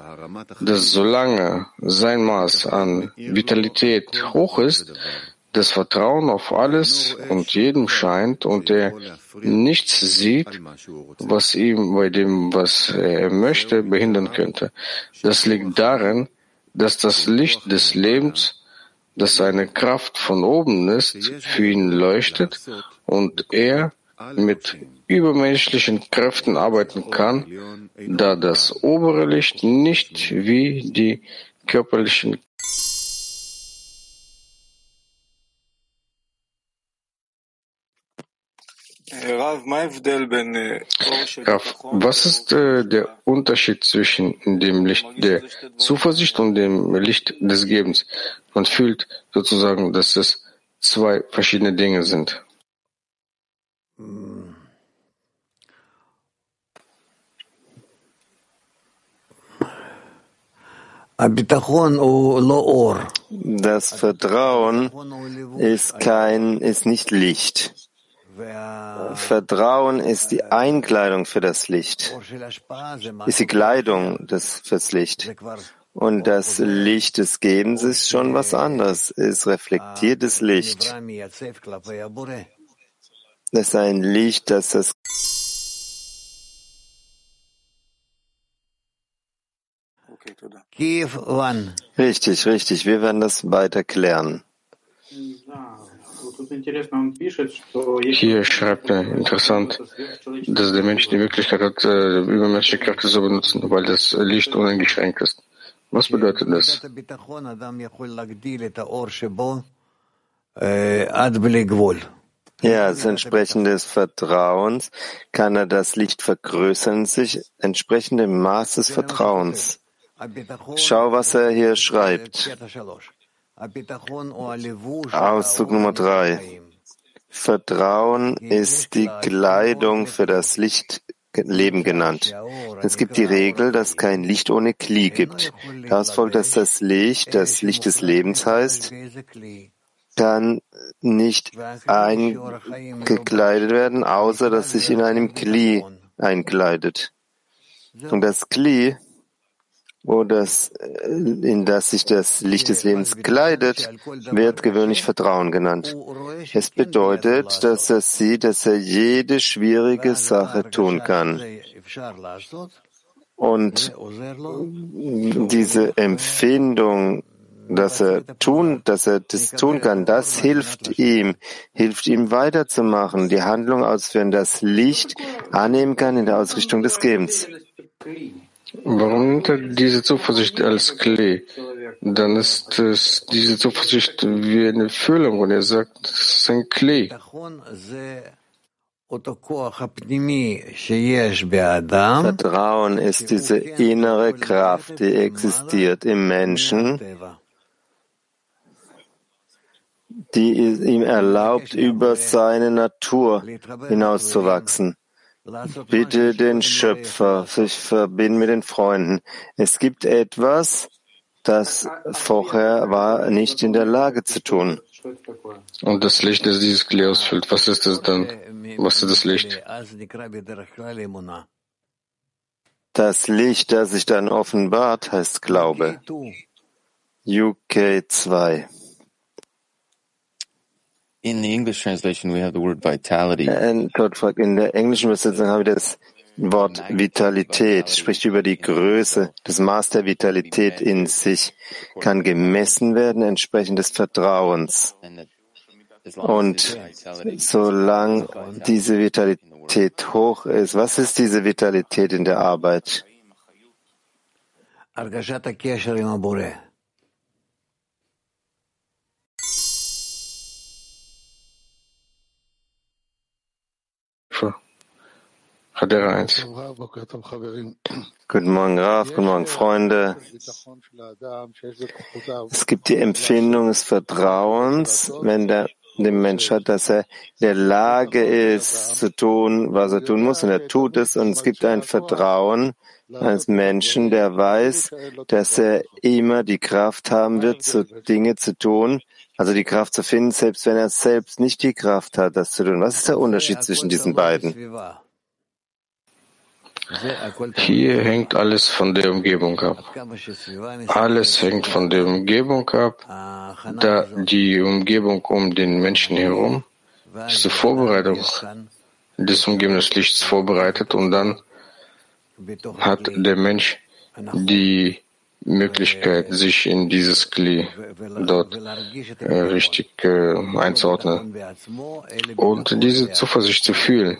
dass solange sein Maß an Vitalität hoch ist, das Vertrauen auf alles und jedem scheint und er nichts sieht, was ihm bei dem, was er möchte, behindern könnte. Das liegt darin, dass das Licht des Lebens, das eine Kraft von oben ist, für ihn leuchtet und er mit übermenschlichen Kräften arbeiten kann, da das obere Licht nicht wie die körperlichen Rav, was ist äh, der Unterschied zwischen dem Licht der Zuversicht und dem Licht des Gebens? Man fühlt sozusagen, dass es zwei verschiedene Dinge sind. Das Vertrauen ist kein, ist nicht Licht. Vertrauen ist die Einkleidung für das Licht, ist die Kleidung des, fürs Licht. Und das Licht des Gebens ist schon was anderes, ist reflektiertes Licht. Das ist ein Licht, das das Richtig, richtig. Wir werden das weiter klären. Hier schreibt er interessant, dass der Mensch die Möglichkeit hat, äh, übermenschliche Kräfte zu benutzen, weil das Licht uneingeschränkt ist. Was bedeutet das? Ja, als entsprechend des Vertrauens kann er das Licht vergrößern, sich entsprechend dem Maß des Vertrauens. Schau, was er hier schreibt. Auszug Nummer drei. Vertrauen ist die Kleidung für das Lichtleben genannt. Es gibt die Regel, dass kein Licht ohne Kli gibt. Daraus folgt, dass das Licht, das Licht des Lebens heißt, kann nicht eingekleidet werden, außer dass sich in einem Kli einkleidet. Und das Kli wo das, in das sich das Licht des Lebens kleidet, wird gewöhnlich Vertrauen genannt. Es bedeutet, dass er sieht, dass er jede schwierige Sache tun kann. Und diese Empfindung, dass er tun, dass er das tun kann, das hilft ihm, hilft ihm weiterzumachen, die Handlung ausführen, das Licht annehmen kann in der Ausrichtung des Gebens. Warum nimmt er diese Zuversicht als Klee? Dann ist es diese Zuversicht wie eine Füllung und er sagt, es ist ein Klee. Vertrauen ist diese innere Kraft, die existiert im Menschen, die ihm erlaubt, über seine Natur hinauszuwachsen. Bitte den Schöpfer sich verbinden mit den Freunden. Es gibt etwas, das vorher war nicht in der Lage zu tun. Und das Licht, das dieses Klee ausfüllt, was ist das dann? Was ist das Licht? Das Licht, das sich dann offenbart, heißt Glaube. UK 2. In the English translation, we have the word vitality. In der englischen Übersetzung haben wir das Wort Vitalität, spricht über die Größe. Das Maß der Vitalität in sich kann gemessen werden entsprechend des Vertrauens. Und solange diese Vitalität hoch ist, was ist diese Vitalität in der Arbeit? Hadera 1. Guten Morgen, Raf, guten Morgen, Freunde. Es gibt die Empfindung des Vertrauens, wenn der, der Mensch hat, dass er in der Lage ist, zu tun, was er tun muss, und er tut es. Und es gibt ein Vertrauen eines Menschen, der weiß, dass er immer die Kraft haben wird, zu Dinge zu tun, also die Kraft zu finden, selbst wenn er selbst nicht die Kraft hat, das zu tun. Was ist der Unterschied zwischen diesen beiden? Hier hängt alles von der Umgebung ab. Alles hängt von der Umgebung ab, da die Umgebung um den Menschen herum die Vorbereitung des umgebenden Lichts vorbereitet und dann hat der Mensch die Möglichkeit, sich in dieses Kli dort äh, richtig äh, einzuordnen und diese Zuversicht zu fühlen.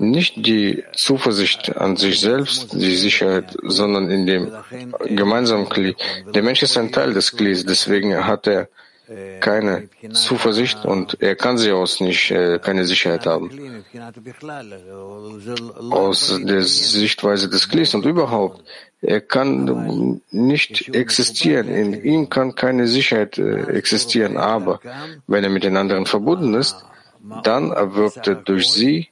Nicht die Zuversicht an sich selbst, die Sicherheit, sondern in dem gemeinsamen Kli. Der Mensch ist ein Teil des Klis, deswegen hat er keine Zuversicht und er kann sie aus nicht äh, keine Sicherheit haben. Aus der Sichtweise des Klis und überhaupt, er kann nicht existieren. In ihm kann keine Sicherheit äh, existieren. Aber wenn er mit den anderen verbunden ist, dann erwirbt er durch sie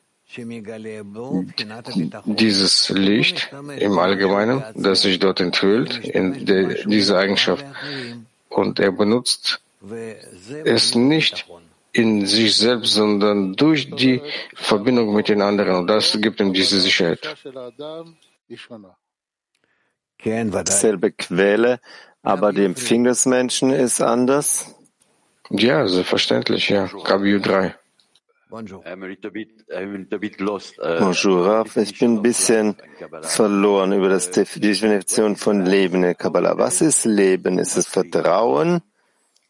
dieses Licht im Allgemeinen, das sich dort enthüllt, in der, diese Eigenschaft. Und er benutzt es nicht in sich selbst, sondern durch die Verbindung mit den anderen. Und das gibt ihm diese Sicherheit. Selbe Quelle, aber die Empfing des Menschen ist anders? Ja, selbstverständlich, ja. KBU 3. Bonjour, Rav. Ich bin ein bisschen verloren über das, die Definition von Leben in der Kabbalah. Was ist Leben? Ist es Vertrauen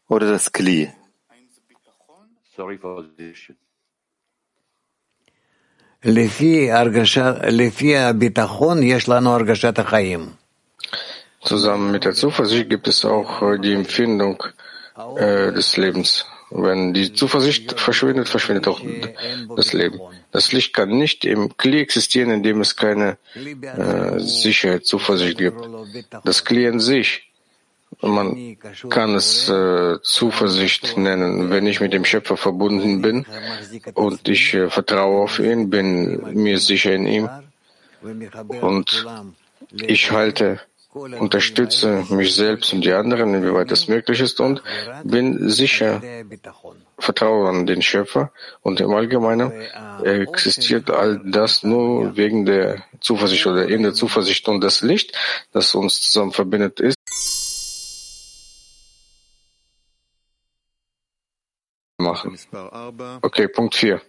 oder das Kli? Sorry for this. Zusammen mit der Zuversicht gibt es auch äh, die Empfindung äh, des Lebens. Wenn die Zuversicht verschwindet, verschwindet auch das Leben. Das Licht kann nicht im Kli existieren, indem es keine äh, Sicherheit, Zuversicht gibt. Das Kli in sich, man kann es äh, Zuversicht nennen, wenn ich mit dem Schöpfer verbunden bin und ich äh, vertraue auf ihn, bin mir sicher in ihm und ich halte unterstütze mich selbst und die anderen, inwieweit das möglich ist, und bin sicher, vertraue an den Schöpfer. Und im Allgemeinen existiert all das nur wegen der Zuversicht oder in der Zuversicht und das Licht, das uns zusammen verbindet, ist. Machen. Okay, Punkt 4.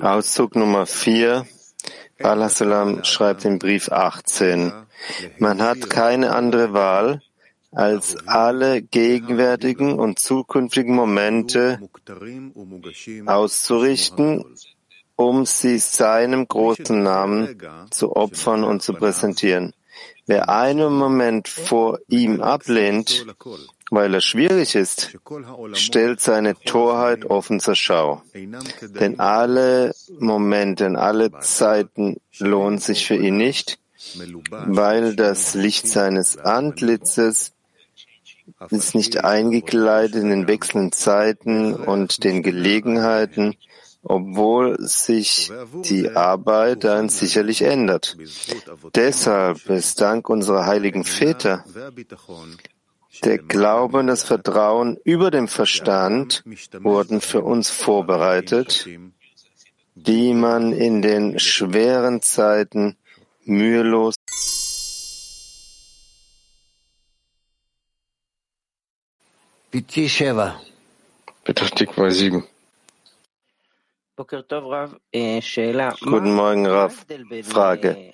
Auszug Nummer 4. Al-Hassalam schreibt im Brief 18, man hat keine andere Wahl, als alle gegenwärtigen und zukünftigen Momente auszurichten, um sie seinem großen Namen zu opfern und zu präsentieren. Wer einen Moment vor ihm ablehnt, weil er schwierig ist, stellt seine Torheit offen zur Schau. Denn alle Momente, alle Zeiten lohnen sich für ihn nicht, weil das Licht seines Antlitzes ist nicht eingekleidet in den wechselnden Zeiten und den Gelegenheiten, obwohl sich die Arbeit dann sicherlich ändert. Deshalb ist dank unserer heiligen Väter der Glaube und das Vertrauen über dem Verstand wurden für uns vorbereitet, die man in den schweren Zeiten mühelos Betrachtigbar 7. Guten Morgen, Rav. Frage.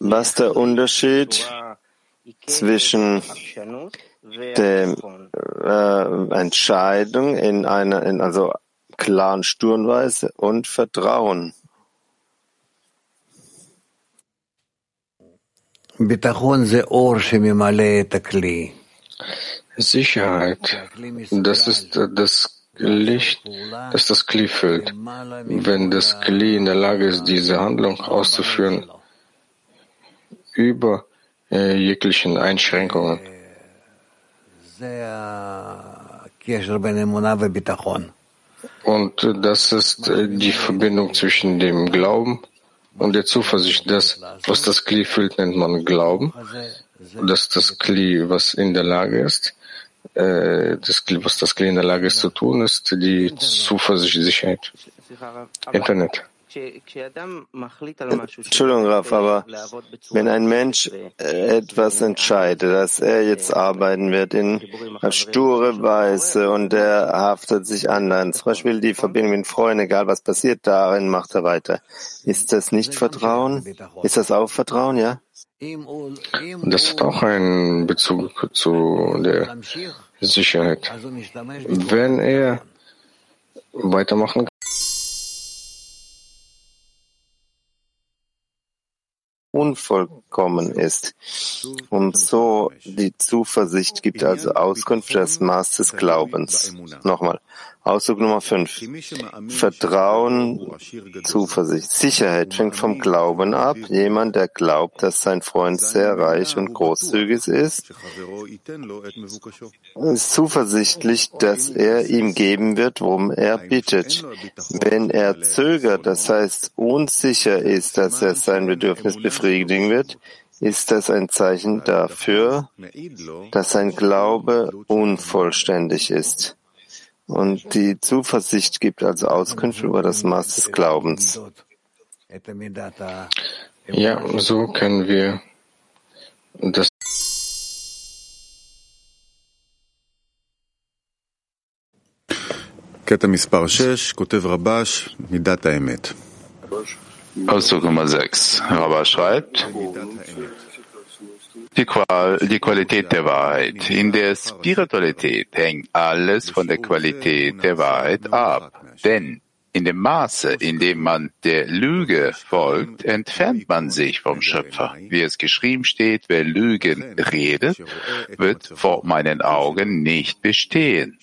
Was der Unterschied zwischen dem äh, Entscheidung in einer, in also klaren Sturmweise und Vertrauen. Sicherheit, das ist das Licht, das das Kli füllt. Wenn das Kli in der Lage ist, diese Handlung auszuführen, über jeglichen Einschränkungen. Und das ist äh, die Verbindung zwischen dem Glauben und der Zuversicht. Das, was das Kli füllt, nennt man Glauben. Das ist das Kli, was in der Lage ist. Äh, das, was das Kli in der Lage ist zu tun, ist die Zuversicht, Sicherheit. Internet. Entschuldigung, Raf, aber wenn ein Mensch etwas entscheidet, dass er jetzt arbeiten wird in sture Weise und er haftet sich an, zum Beispiel die Verbindung mit Freunden, egal was passiert, darin macht er weiter. Ist das nicht Vertrauen? Ist das auch Vertrauen, ja? Das hat auch einen Bezug zu der Sicherheit. Wenn er weitermachen unvollkommen ist. Und so die Zuversicht gibt also Auskunft für das Maß des Glaubens. Nochmal. Ausdruck Nummer 5. Vertrauen, Zuversicht. Sicherheit fängt vom Glauben ab. Jemand, der glaubt, dass sein Freund sehr reich und großzügig ist, ist zuversichtlich, dass er ihm geben wird, worum er bittet. Wenn er zögert, das heißt unsicher ist, dass er sein Bedürfnis befriedigen wird, ist das ein Zeichen dafür, dass sein Glaube unvollständig ist. Und die Zuversicht gibt also Auskünfte über das Maß des Glaubens. Ja, so können wir das Ausdruck Nummer 6. Rabash schreibt, die, Qual, die Qualität der Wahrheit. In der Spiritualität hängt alles von der Qualität der Wahrheit ab. Denn in dem Maße, in dem man der Lüge folgt, entfernt man sich vom Schöpfer. Wie es geschrieben steht, wer Lügen redet, wird vor meinen Augen nicht bestehen.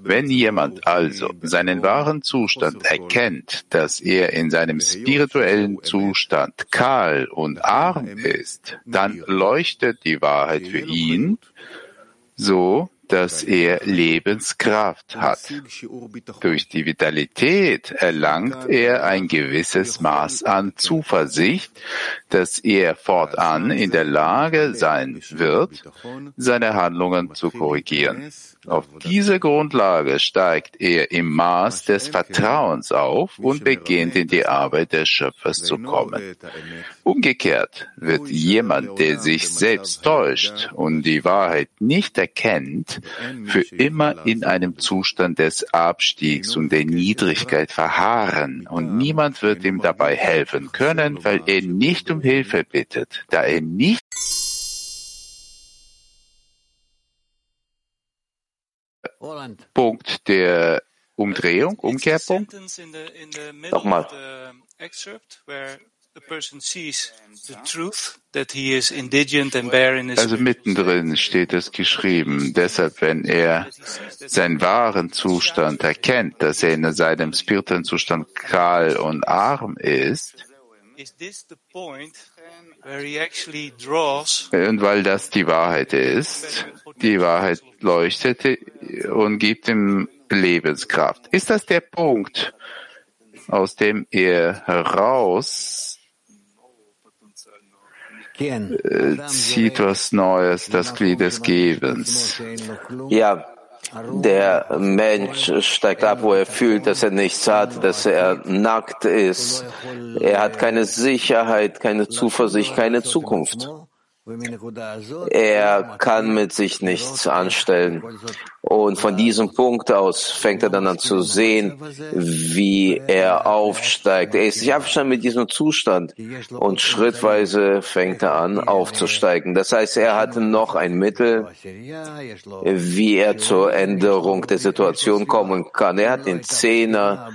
Wenn jemand also seinen wahren Zustand erkennt, dass er in seinem spirituellen Zustand kahl und arm ist, dann leuchtet die Wahrheit für ihn so, dass er Lebenskraft hat. Durch die Vitalität erlangt er ein gewisses Maß an Zuversicht, dass er fortan in der Lage sein wird, seine Handlungen zu korrigieren. Auf diese Grundlage steigt er im Maß des Vertrauens auf und beginnt in die Arbeit des Schöpfers zu kommen. Umgekehrt wird jemand, der sich selbst täuscht und die Wahrheit nicht erkennt, für immer in einem Zustand des Abstiegs und der Niedrigkeit verharren. Und niemand wird ihm dabei helfen können, weil er nicht um Hilfe bittet, da er nicht Punkt der Umdrehung, Umkehrpunkt. Nochmal. Also mittendrin steht es geschrieben. Deshalb, wenn er seinen wahren Zustand erkennt, dass er in seinem spirituellen Zustand kahl und arm ist, und weil das die Wahrheit ist, die Wahrheit leuchtet und gibt ihm Lebenskraft. Ist das der Punkt, aus dem er heraus äh, zieht was Neues, das Glied des Gebens? Ja, der Mensch steigt ab, wo er fühlt, dass er nichts hat, dass er nackt ist. Er hat keine Sicherheit, keine Zuversicht, keine Zukunft. Er kann mit sich nichts anstellen. Und von diesem Punkt aus fängt er dann an zu sehen, wie er aufsteigt. Er ist sich abstand mit diesem Zustand und schrittweise fängt er an aufzusteigen. Das heißt, er hat noch ein Mittel, wie er zur Änderung der Situation kommen kann. Er hat den Zehner,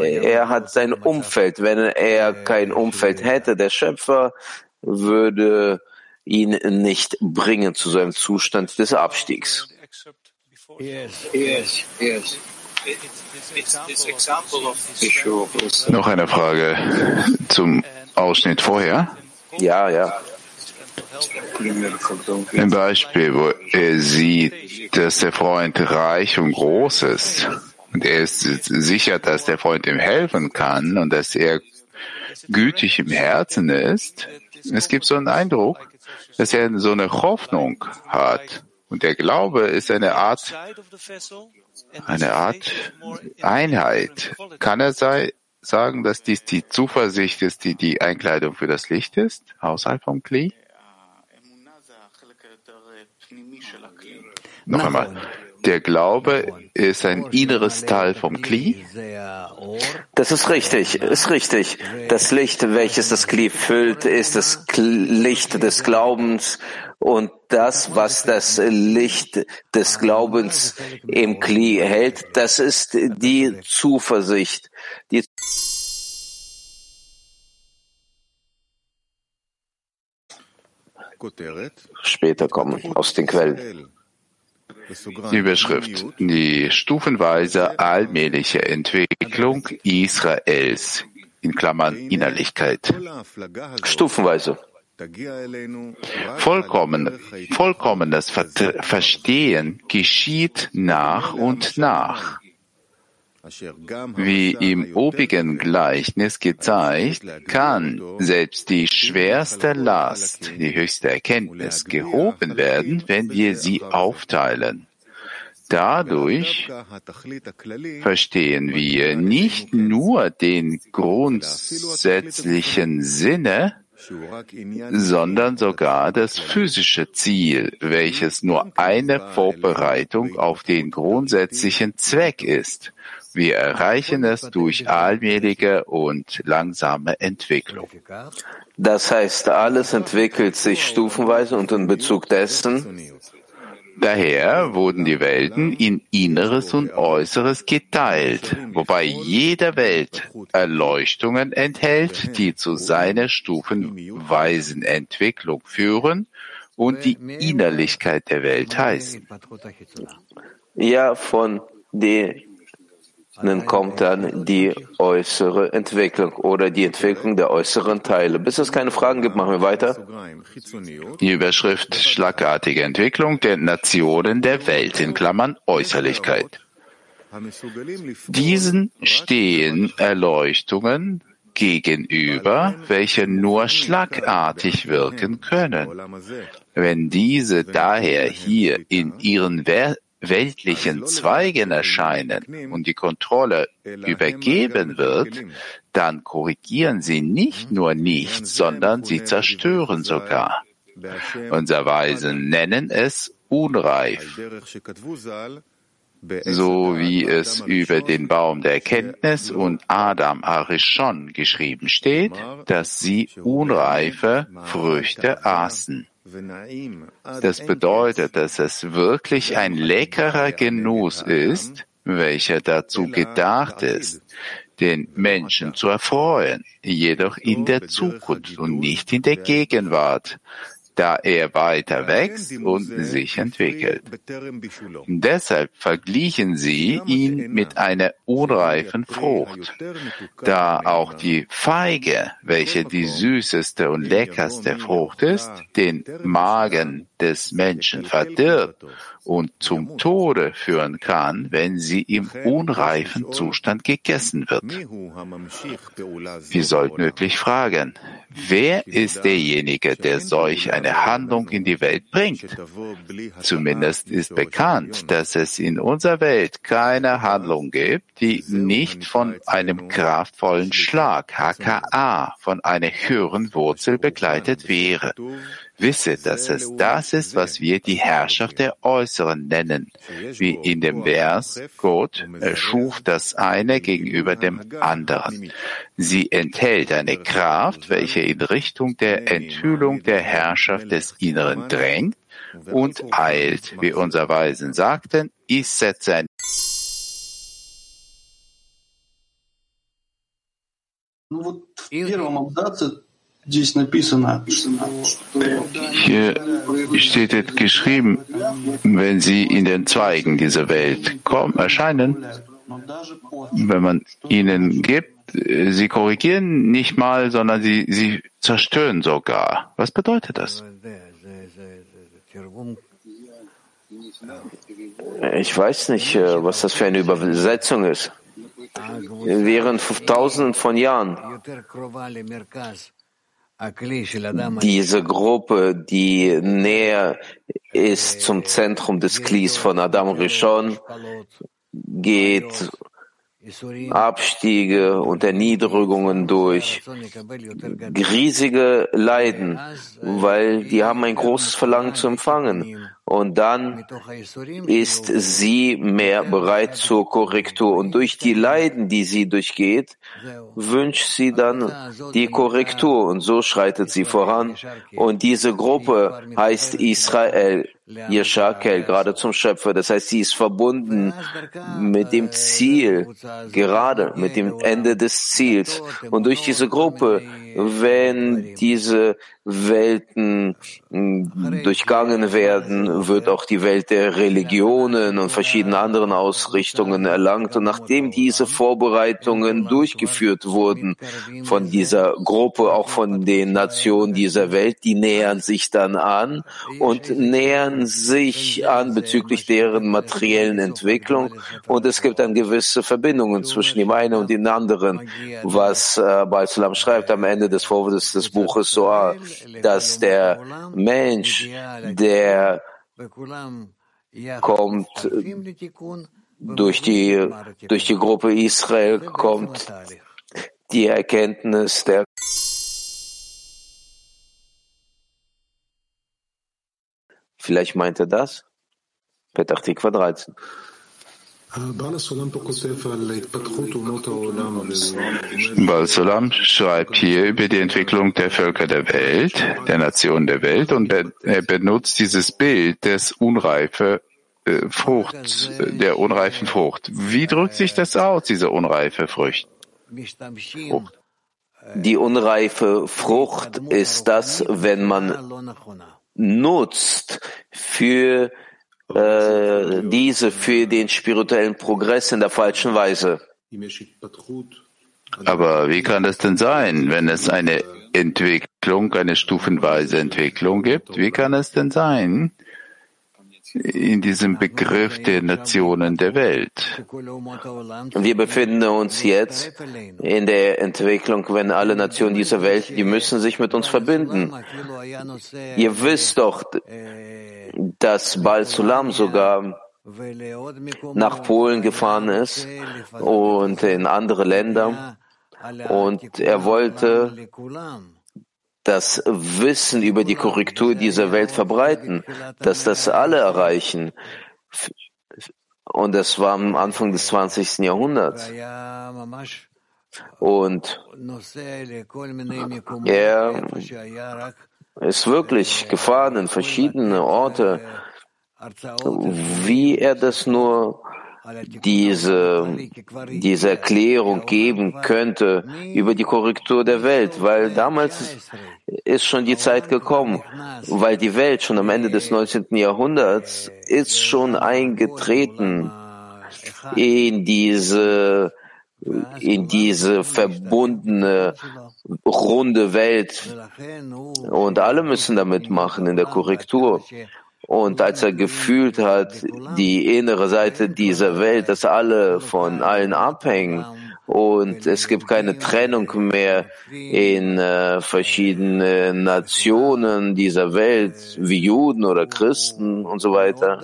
er hat sein Umfeld. Wenn er kein Umfeld hätte, der Schöpfer würde ihn nicht bringen zu so einem Zustand des Abstiegs. Noch eine Frage zum Ausschnitt vorher. Ja, ja. Ein Beispiel, wo er sieht, dass der Freund reich und groß ist. Und er ist sicher, dass der Freund ihm helfen kann und dass er gütig im Herzen ist. Es gibt so einen Eindruck, dass er so eine Hoffnung hat. Und der Glaube ist eine Art, eine Art Einheit. Kann er sei, sagen, dass dies die Zuversicht ist, die die Einkleidung für das Licht ist, außerhalb vom Kli? Noch einmal. Der Glaube ist ein inneres Teil vom Kli? Das ist richtig, ist richtig. Das Licht, welches das Kli füllt, ist das Licht des Glaubens und das, was das Licht des Glaubens im Kli hält, das ist die Zuversicht. Die Später kommen aus den Quellen. Überschrift. Die stufenweise allmähliche Entwicklung Israels in Klammern Innerlichkeit. Stufenweise. Vollkommen, vollkommenes Verstehen geschieht nach und nach. Wie im obigen Gleichnis gezeigt, kann selbst die schwerste Last, die höchste Erkenntnis, gehoben werden, wenn wir sie aufteilen. Dadurch verstehen wir nicht nur den grundsätzlichen Sinne, sondern sogar das physische Ziel, welches nur eine Vorbereitung auf den grundsätzlichen Zweck ist. Wir erreichen es durch allmähliche und langsame Entwicklung. Das heißt, alles entwickelt sich stufenweise und in Bezug dessen, Daher wurden die Welten in Inneres und Äußeres geteilt, wobei jede Welt Erleuchtungen enthält, die zu seiner stufenweisen Entwicklung führen und die Innerlichkeit der Welt heißen. Ja, von der dann kommt dann die äußere Entwicklung oder die Entwicklung der äußeren Teile. Bis es keine Fragen gibt, machen wir weiter. Die Überschrift Schlagartige Entwicklung der Nationen der Welt in Klammern Äußerlichkeit. Diesen stehen Erleuchtungen gegenüber, welche nur schlagartig wirken können. Wenn diese daher hier in ihren weltlichen Zweigen erscheinen und die Kontrolle übergeben wird, dann korrigieren sie nicht nur nichts, sondern sie zerstören sogar. Unser Weisen nennen es unreif so wie es über den Baum der Erkenntnis und Adam Arishon geschrieben steht, dass sie unreife Früchte aßen. Das bedeutet, dass es wirklich ein leckerer Genuss ist, welcher dazu gedacht ist, den Menschen zu erfreuen, jedoch in der Zukunft und nicht in der Gegenwart, da er weiter wächst und sich entwickelt. Deshalb verglichen sie ihn mit einer unreifen Frucht, da auch die Feige, welche die süßeste und leckerste Frucht ist, den Magen des Menschen verdirbt und zum Tode führen kann, wenn sie im unreifen Zustand gegessen wird. Wir sollten wirklich fragen, wer ist derjenige, der solch eine Handlung in die Welt bringt? Zumindest ist bekannt, dass es in unserer Welt keine Handlung gibt, die nicht von einem kraftvollen Schlag, HKA, von einer höheren Wurzel begleitet wäre. Wisse, dass es das ist, was wir die Herrschaft der Äußeren nennen, wie in dem Vers, Gott schuf das eine gegenüber dem anderen. Sie enthält eine Kraft, welche in Richtung der Enthüllung der Herrschaft des Inneren drängt und eilt, wie unser Weisen sagten, ich setze ein Hier steht es geschrieben, wenn sie in den Zweigen dieser Welt kommen, erscheinen, wenn man ihnen gibt, sie korrigieren nicht mal, sondern sie, sie zerstören sogar. Was bedeutet das? Ich weiß nicht, äh, was das für eine Übersetzung ist. Während tausenden von Jahren diese Gruppe, die näher ist zum Zentrum des Klis von Adam Rishon, geht Abstiege und Erniedrigungen durch, riesige Leiden, weil die haben ein großes Verlangen zu empfangen. Und dann ist sie mehr bereit zur Korrektur. Und durch die Leiden, die sie durchgeht, wünscht sie dann die Korrektur. Und so schreitet sie voran. Und diese Gruppe heißt Israel. Yeshakel, gerade zum Schöpfer. Das heißt, sie ist verbunden mit dem Ziel, gerade mit dem Ende des Ziels. Und durch diese Gruppe, wenn diese Welten hm, durchgangen werden, wird auch die Welt der Religionen und verschiedene anderen Ausrichtungen erlangt. Und nachdem diese Vorbereitungen durchgeführt wurden von dieser Gruppe, auch von den Nationen dieser Welt, die nähern sich dann an und nähern sich an bezüglich deren materiellen Entwicklung. Und es gibt dann gewisse Verbindungen zwischen dem einen und dem anderen, was äh, Baal schreibt am Ende des Vorwortes des Buches Soar dass der Mensch, der kommt durch die, durch die Gruppe Israel, kommt die Erkenntnis der Vielleicht meint er das? Petach Tikva 13. Balsalam schreibt hier über die Entwicklung der Völker der Welt, der Nationen der Welt, und er benutzt dieses Bild des unreife äh, Frucht, der unreifen Frucht. Wie drückt sich das aus, diese unreife Frucht? Die unreife Frucht ist das, wenn man nutzt für äh, diese für den spirituellen Progress in der falschen Weise. Aber wie kann das denn sein, wenn es eine Entwicklung, eine stufenweise Entwicklung gibt? Wie kann es denn sein, in diesem Begriff der Nationen der Welt. Wir befinden uns jetzt in der Entwicklung, wenn alle Nationen dieser Welt, die müssen sich mit uns verbinden. Ihr wisst doch, dass Baal Sulam sogar nach Polen gefahren ist und in andere Länder und er wollte das Wissen über die Korrektur dieser Welt verbreiten, dass das alle erreichen. Und das war am Anfang des 20. Jahrhunderts. Und er ist wirklich gefahren in verschiedene Orte, wie er das nur diese, diese Erklärung geben könnte über die Korrektur der Welt, weil damals ist schon die Zeit gekommen, weil die Welt schon am Ende des 19. Jahrhunderts ist schon eingetreten in diese, in diese verbundene runde Welt und alle müssen damit machen in der Korrektur. Und als er gefühlt hat, die innere Seite dieser Welt, dass alle von allen abhängen und es gibt keine Trennung mehr in äh, verschiedenen Nationen dieser Welt, wie Juden oder Christen und so weiter.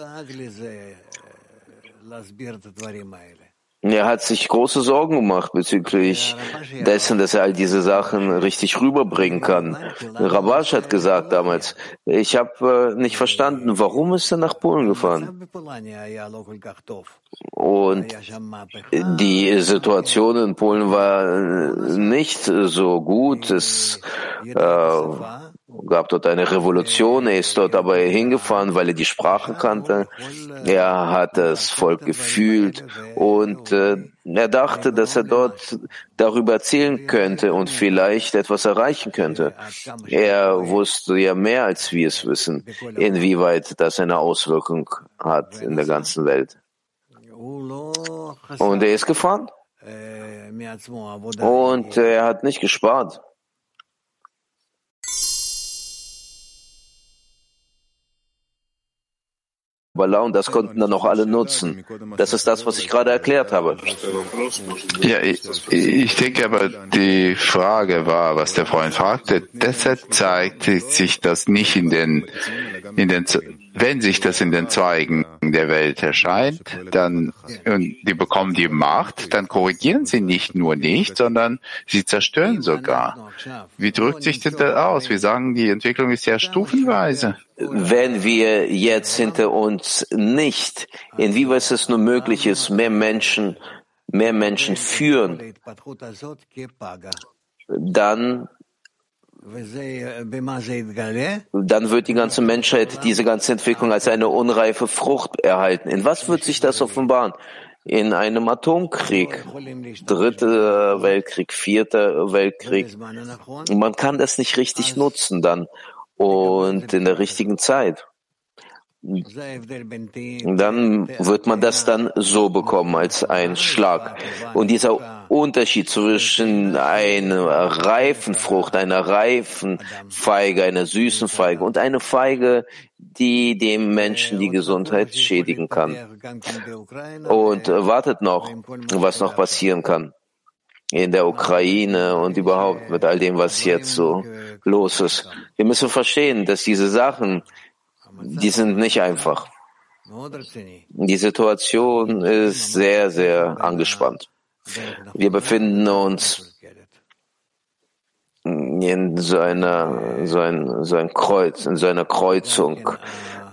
Er hat sich große Sorgen gemacht bezüglich dessen, dass er all diese Sachen richtig rüberbringen kann. Rabash hat gesagt damals, ich habe äh, nicht verstanden, warum ist er nach Polen gefahren? Und die Situation in Polen war nicht so gut. Es äh, gab dort eine Revolution. Er ist dort aber hingefahren, weil er die Sprache kannte. Er hat das Volk gefühlt und äh, er dachte, dass er dort darüber erzählen könnte und vielleicht etwas erreichen könnte. Er wusste ja mehr, als wir es wissen, inwieweit das eine Auswirkung hat in der ganzen Welt. Und er ist gefahren. Und er hat nicht gespart. Und das konnten dann auch alle nutzen. Das ist das, was ich gerade erklärt habe. Ja, ich, ich denke aber, die Frage war, was der Freund fragte. Deshalb zeigt sich das nicht in den, in den, wenn sich das in den Zweigen der Welt erscheint, dann, und die bekommen die Macht, dann korrigieren sie nicht nur nicht, sondern sie zerstören sogar. Wie drückt sich denn das aus? Wir sagen, die Entwicklung ist ja stufenweise. Wenn wir jetzt hinter uns nicht, inwieweit es nur möglich ist, mehr Menschen, mehr Menschen führen, dann dann wird die ganze Menschheit diese ganze Entwicklung als eine unreife Frucht erhalten. In was wird sich das offenbaren? In einem Atomkrieg, dritter Weltkrieg, vierter Weltkrieg. Man kann das nicht richtig nutzen dann und in der richtigen Zeit dann wird man das dann so bekommen als ein Schlag. Und dieser Unterschied zwischen einer reifen Frucht, einer reifen Feige, einer süßen Feige und einer Feige, die dem Menschen die Gesundheit schädigen kann. Und wartet noch, was noch passieren kann in der Ukraine und überhaupt mit all dem, was jetzt so los ist. Wir müssen verstehen, dass diese Sachen, die sind nicht einfach. Die Situation ist sehr, sehr angespannt. Wir befinden uns in so einer, so ein, so ein Kreuz, in so einer Kreuzung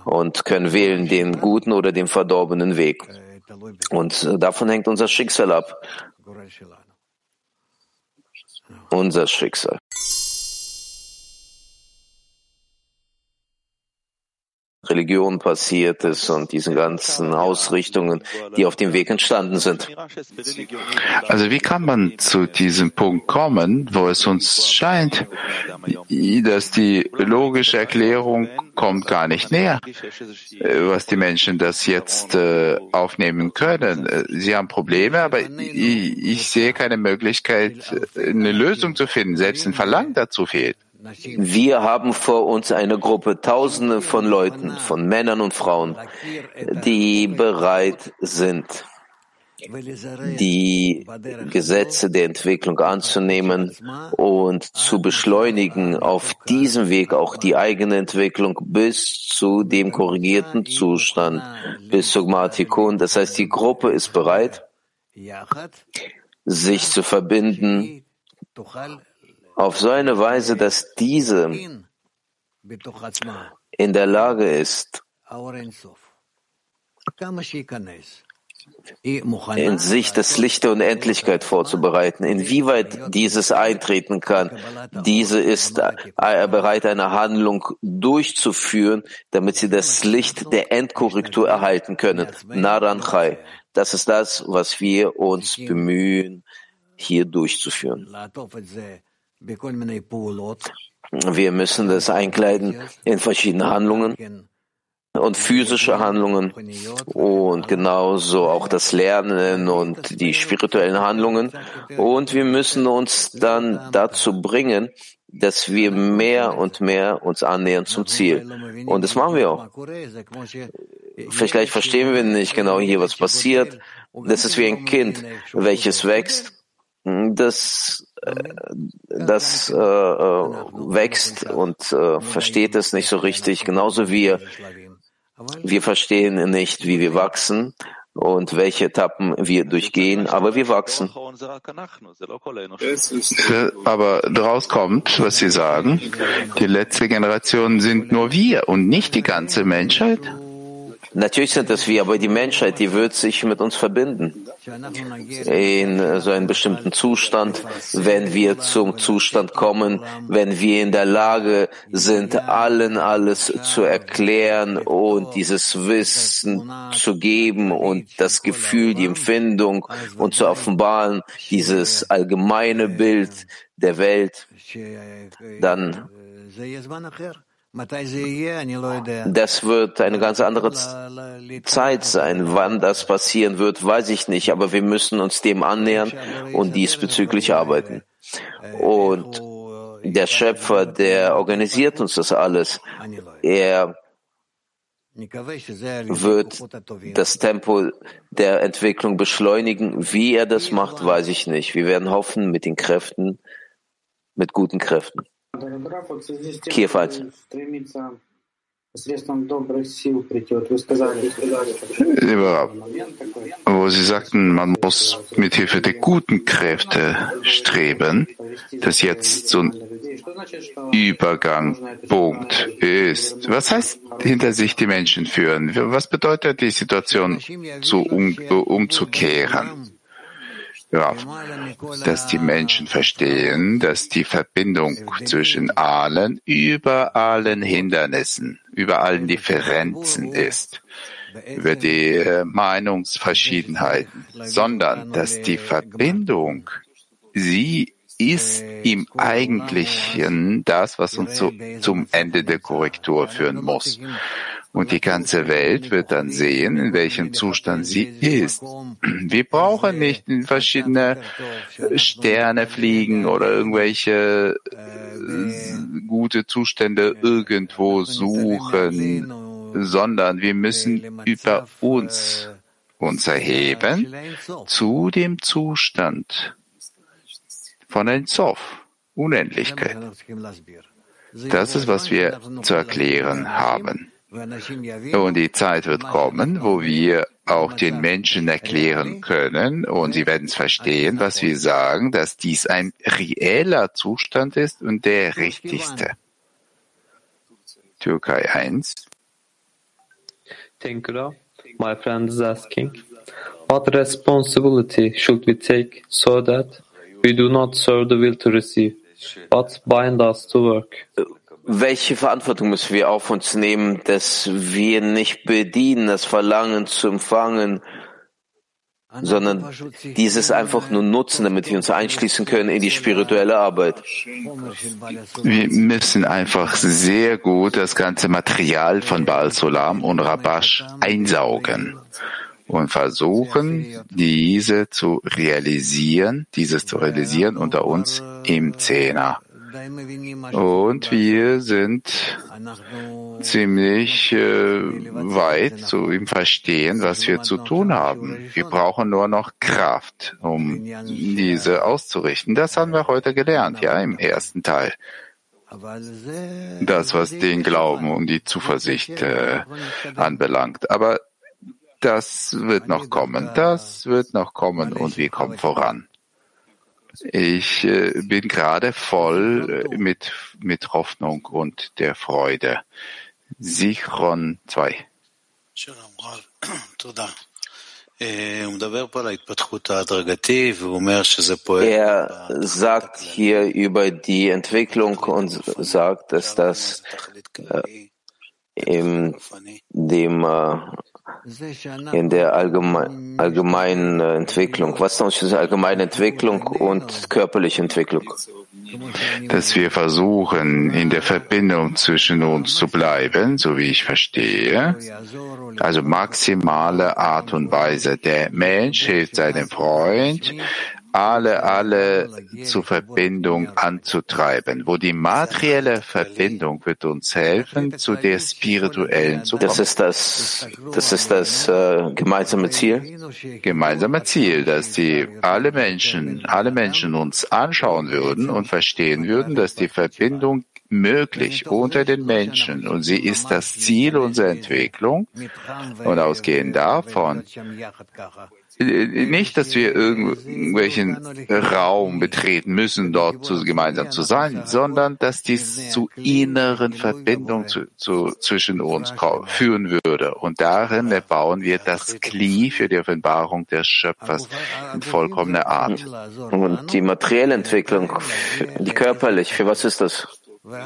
und können wählen den guten oder den verdorbenen Weg. Und davon hängt unser Schicksal ab. Unser Schicksal. Religion passiert ist und diesen ganzen Ausrichtungen, die auf dem Weg entstanden sind. Also wie kann man zu diesem Punkt kommen, wo es uns scheint, dass die logische Erklärung kommt gar nicht näher, was die Menschen das jetzt äh, aufnehmen können. Sie haben Probleme, aber ich, ich sehe keine Möglichkeit, eine Lösung zu finden. Selbst ein Verlangen dazu fehlt. Wir haben vor uns eine Gruppe, Tausende von Leuten, von Männern und Frauen, die bereit sind, die Gesetze der Entwicklung anzunehmen und zu beschleunigen, auf diesem Weg auch die eigene Entwicklung bis zu dem korrigierten Zustand, bis zu Gmatikun. Das heißt, die Gruppe ist bereit, sich zu verbinden auf so eine Weise, dass diese in der Lage ist, in sich das Licht der Unendlichkeit vorzubereiten. Inwieweit dieses eintreten kann, diese ist äh, bereit, eine Handlung durchzuführen, damit sie das Licht der Endkorrektur erhalten können. Naranchai. Das ist das, was wir uns bemühen, hier durchzuführen. Wir müssen das einkleiden in verschiedene Handlungen und physische Handlungen und genauso auch das Lernen und die spirituellen Handlungen. Und wir müssen uns dann dazu bringen, dass wir mehr und mehr uns annähern zum Ziel. Und das machen wir auch. Vielleicht verstehen wir nicht genau hier, was passiert. Das ist wie ein Kind, welches wächst das, das äh, äh, wächst und äh, versteht es nicht so richtig, genauso wie wir, wir verstehen nicht, wie wir wachsen, und welche Etappen wir durchgehen, aber wir wachsen. Aber daraus kommt, was Sie sagen, die letzte Generation sind nur wir und nicht die ganze Menschheit? Natürlich sind es wir, aber die Menschheit, die wird sich mit uns verbinden. In so einen bestimmten Zustand, wenn wir zum Zustand kommen, wenn wir in der Lage sind, allen alles zu erklären und dieses Wissen zu geben und das Gefühl, die Empfindung und zu offenbaren, dieses allgemeine Bild der Welt, dann das wird eine ganz andere Zeit sein. Wann das passieren wird, weiß ich nicht, aber wir müssen uns dem annähern und diesbezüglich arbeiten. Und der Schöpfer, der organisiert uns das alles. Er wird das Tempo der Entwicklung beschleunigen. Wie er das macht, weiß ich nicht. Wir werden hoffen mit den Kräften, mit guten Kräften. Kiew als. Lieber wo Sie sagten, man muss mit Hilfe der guten Kräfte streben, dass jetzt so ein Übergangspunkt ist. Was heißt hinter sich die Menschen führen? Was bedeutet die Situation zu um, umzukehren? Ja, dass die Menschen verstehen, dass die Verbindung zwischen allen über allen Hindernissen, über allen Differenzen ist, über die äh, Meinungsverschiedenheiten, sondern dass die Verbindung, sie ist im Eigentlichen das, was uns zu, zum Ende der Korrektur führen muss. Und die ganze Welt wird dann sehen, in welchem Zustand sie ist. Wir brauchen nicht in verschiedene Sterne fliegen oder irgendwelche äh, gute Zustände irgendwo suchen, sondern wir müssen über uns uns erheben zu dem Zustand von Ensof, Unendlichkeit. Das ist, was wir zu erklären haben. Und die Zeit wird kommen, wo wir auch den Menschen erklären können und sie werden es verstehen, was wir sagen, dass dies ein reeller Zustand ist und der richtigste. Türkei 1. Tenkura, my friend is asking, what responsibility should we take so that we do not serve the will to receive, but bind us to work? welche Verantwortung müssen wir auf uns nehmen, dass wir nicht bedienen, das Verlangen zu empfangen, sondern dieses einfach nur nutzen, damit wir uns einschließen können in die spirituelle Arbeit. Wir müssen einfach sehr gut das ganze Material von Baal Solam und Rabash einsaugen und versuchen, diese zu realisieren, dieses zu realisieren unter uns im Zehner. Und wir sind ziemlich äh, weit so im Verstehen, was wir zu tun haben. Wir brauchen nur noch Kraft, um diese auszurichten. Das haben wir heute gelernt, ja, im ersten Teil. Das, was den Glauben und die Zuversicht äh, anbelangt. Aber das wird noch kommen. Das wird noch kommen und wir kommen voran. Ich äh, bin gerade voll äh, mit, mit Hoffnung und der Freude. Sichron 2. Er sagt hier über die Entwicklung und sagt, dass das äh, in dem äh, in der allgemein, allgemeinen Entwicklung. Was ist der Unterschied zwischen allgemeiner Entwicklung und körperlicher Entwicklung? Dass wir versuchen, in der Verbindung zwischen uns zu bleiben, so wie ich verstehe. Also maximale Art und Weise. Der Mensch hilft seinem Freund, alle, alle zur Verbindung anzutreiben, wo die materielle Verbindung wird uns helfen, zu der spirituellen zu kommen. Das ist das, das ist das äh, gemeinsame Ziel? Gemeinsame Ziel, dass die alle Menschen, alle Menschen uns anschauen würden und verstehen würden, dass die Verbindung möglich unter den Menschen und sie ist das Ziel unserer Entwicklung. Und ausgehend davon nicht, dass wir irgendwelchen Raum betreten müssen, dort zu, gemeinsam zu sein, sondern dass dies zu inneren Verbindungen zu, zu, zwischen uns führen würde. Und darin erbauen wir das Kli für die Offenbarung des Schöpfers in vollkommener Art. Und die materielle Entwicklung, die körperlich, für was ist das?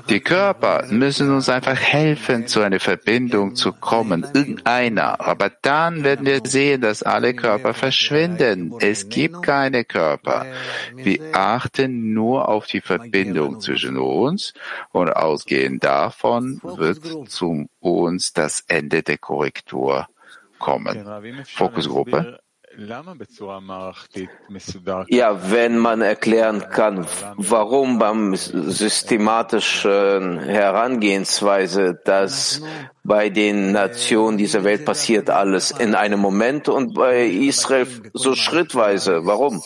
Die Körper müssen uns einfach helfen, zu einer Verbindung zu kommen, irgendeiner. Aber dann werden wir sehen, dass alle Körper verschwinden. Es gibt keine Körper. Wir achten nur auf die Verbindung zwischen uns und ausgehend davon wird zu uns das Ende der Korrektur kommen. Fokusgruppe. Ja, wenn man erklären kann, warum beim systematischen Herangehensweise, dass bei den Nationen dieser Welt passiert alles in einem Moment und bei Israel so schrittweise. Warum?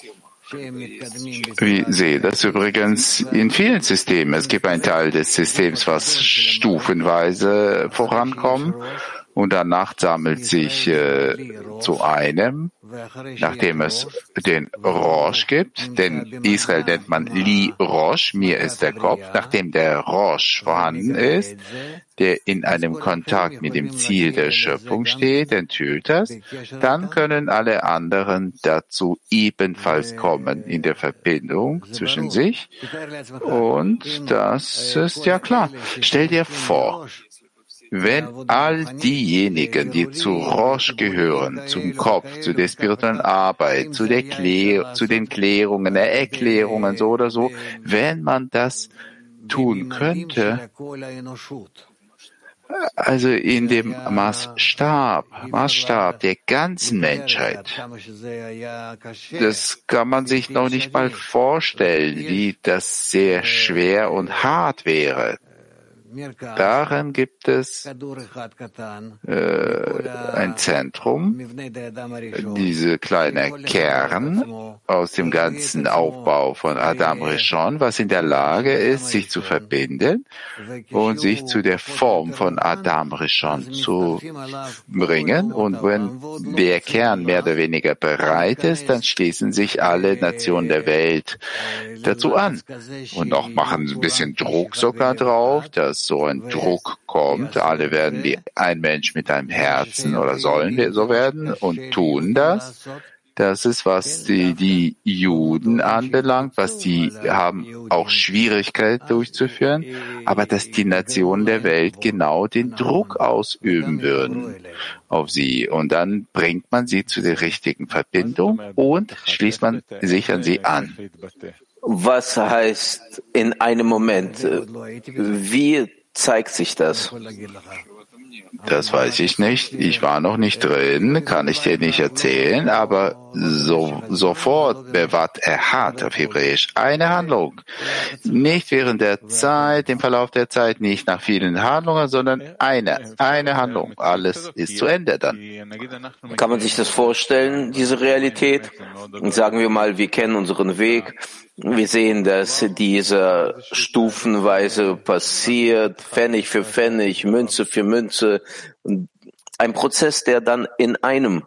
Wie sehe das übrigens in vielen Systemen. Es gibt einen Teil des Systems, was stufenweise vorankommt und danach sammelt sich äh, zu einem, nachdem es den Rosh gibt, denn Israel nennt man Li Rosh, mir ist der Kopf, nachdem der Rosh vorhanden ist, der in einem Kontakt mit dem Ziel der Schöpfung steht, enthüllt das, dann können alle anderen dazu ebenfalls kommen in der Verbindung zwischen sich und das ist ja klar. Stell dir vor, wenn all diejenigen, die zu Rosh gehören, zum Kopf, zu der spirituellen Arbeit, zu, der Klär, zu den Klärungen, Erklärungen, so oder so, wenn man das tun könnte, also in dem Maßstab, Maßstab der ganzen Menschheit. Das kann man sich noch nicht mal vorstellen, wie das sehr schwer und hart wäre. Darin gibt es äh, ein Zentrum, diese kleine Kern aus dem ganzen Aufbau von Adam Rishon, was in der Lage ist, sich zu verbinden und sich zu der Form von Adam Rishon zu bringen. Und wenn der Kern mehr oder weniger bereit ist, dann schließen sich alle Nationen der Welt dazu an und noch machen ein bisschen Druck sogar drauf, dass so ein Druck kommt. Alle werden wie ein Mensch mit einem Herzen oder sollen wir so werden und tun das. Das ist, was die, die Juden anbelangt, was die haben auch Schwierigkeit durchzuführen, aber dass die Nationen der Welt genau den Druck ausüben würden auf sie. Und dann bringt man sie zu der richtigen Verbindung und schließt man sich an sie an. Was heißt in einem Moment? Wie zeigt sich das? Das weiß ich nicht. Ich war noch nicht drin, kann ich dir nicht erzählen, aber so, sofort bewaht er hat auf Hebräisch eine Handlung. Nicht während der Zeit, im Verlauf der Zeit, nicht nach vielen Handlungen, sondern eine, eine Handlung. Alles ist zu Ende dann. Kann man sich das vorstellen, diese Realität? Sagen wir mal, wir kennen unseren Weg. Wir sehen, dass diese stufenweise passiert, Pfennig für Pfennig, Münze für Münze. Ein Prozess, der dann in einem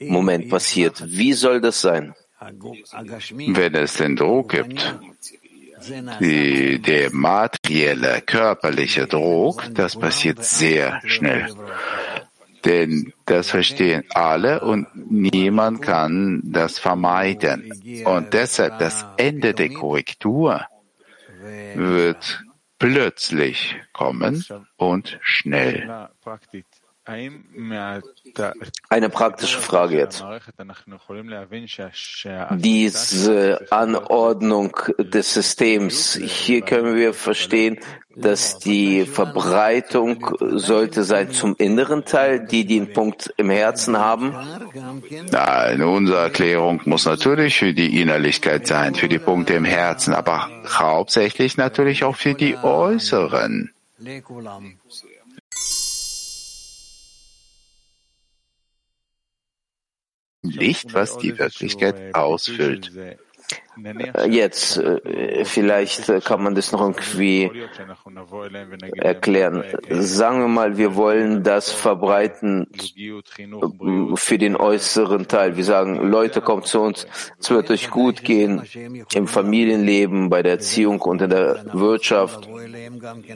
Moment passiert. Wie soll das sein? Wenn es den Druck gibt, die, der materielle, körperliche Druck, das passiert sehr schnell. Denn das verstehen alle und niemand kann das vermeiden. Und deshalb das Ende der Korrektur wird plötzlich kommen und schnell. Eine praktische Frage jetzt. Diese Anordnung des Systems, hier können wir verstehen, dass die Verbreitung sollte sein zum inneren Teil, die den Punkt im Herzen haben? Nein, unsere Erklärung muss natürlich für die Innerlichkeit sein, für die Punkte im Herzen, aber hauptsächlich natürlich auch für die äußeren. Licht, was die Wirklichkeit ausfüllt. Jetzt, äh, vielleicht kann man das noch irgendwie erklären. Sagen wir mal, wir wollen das verbreiten für den äußeren Teil. Wir sagen, Leute, kommt zu uns, es wird euch gut gehen im Familienleben, bei der Erziehung und in der Wirtschaft.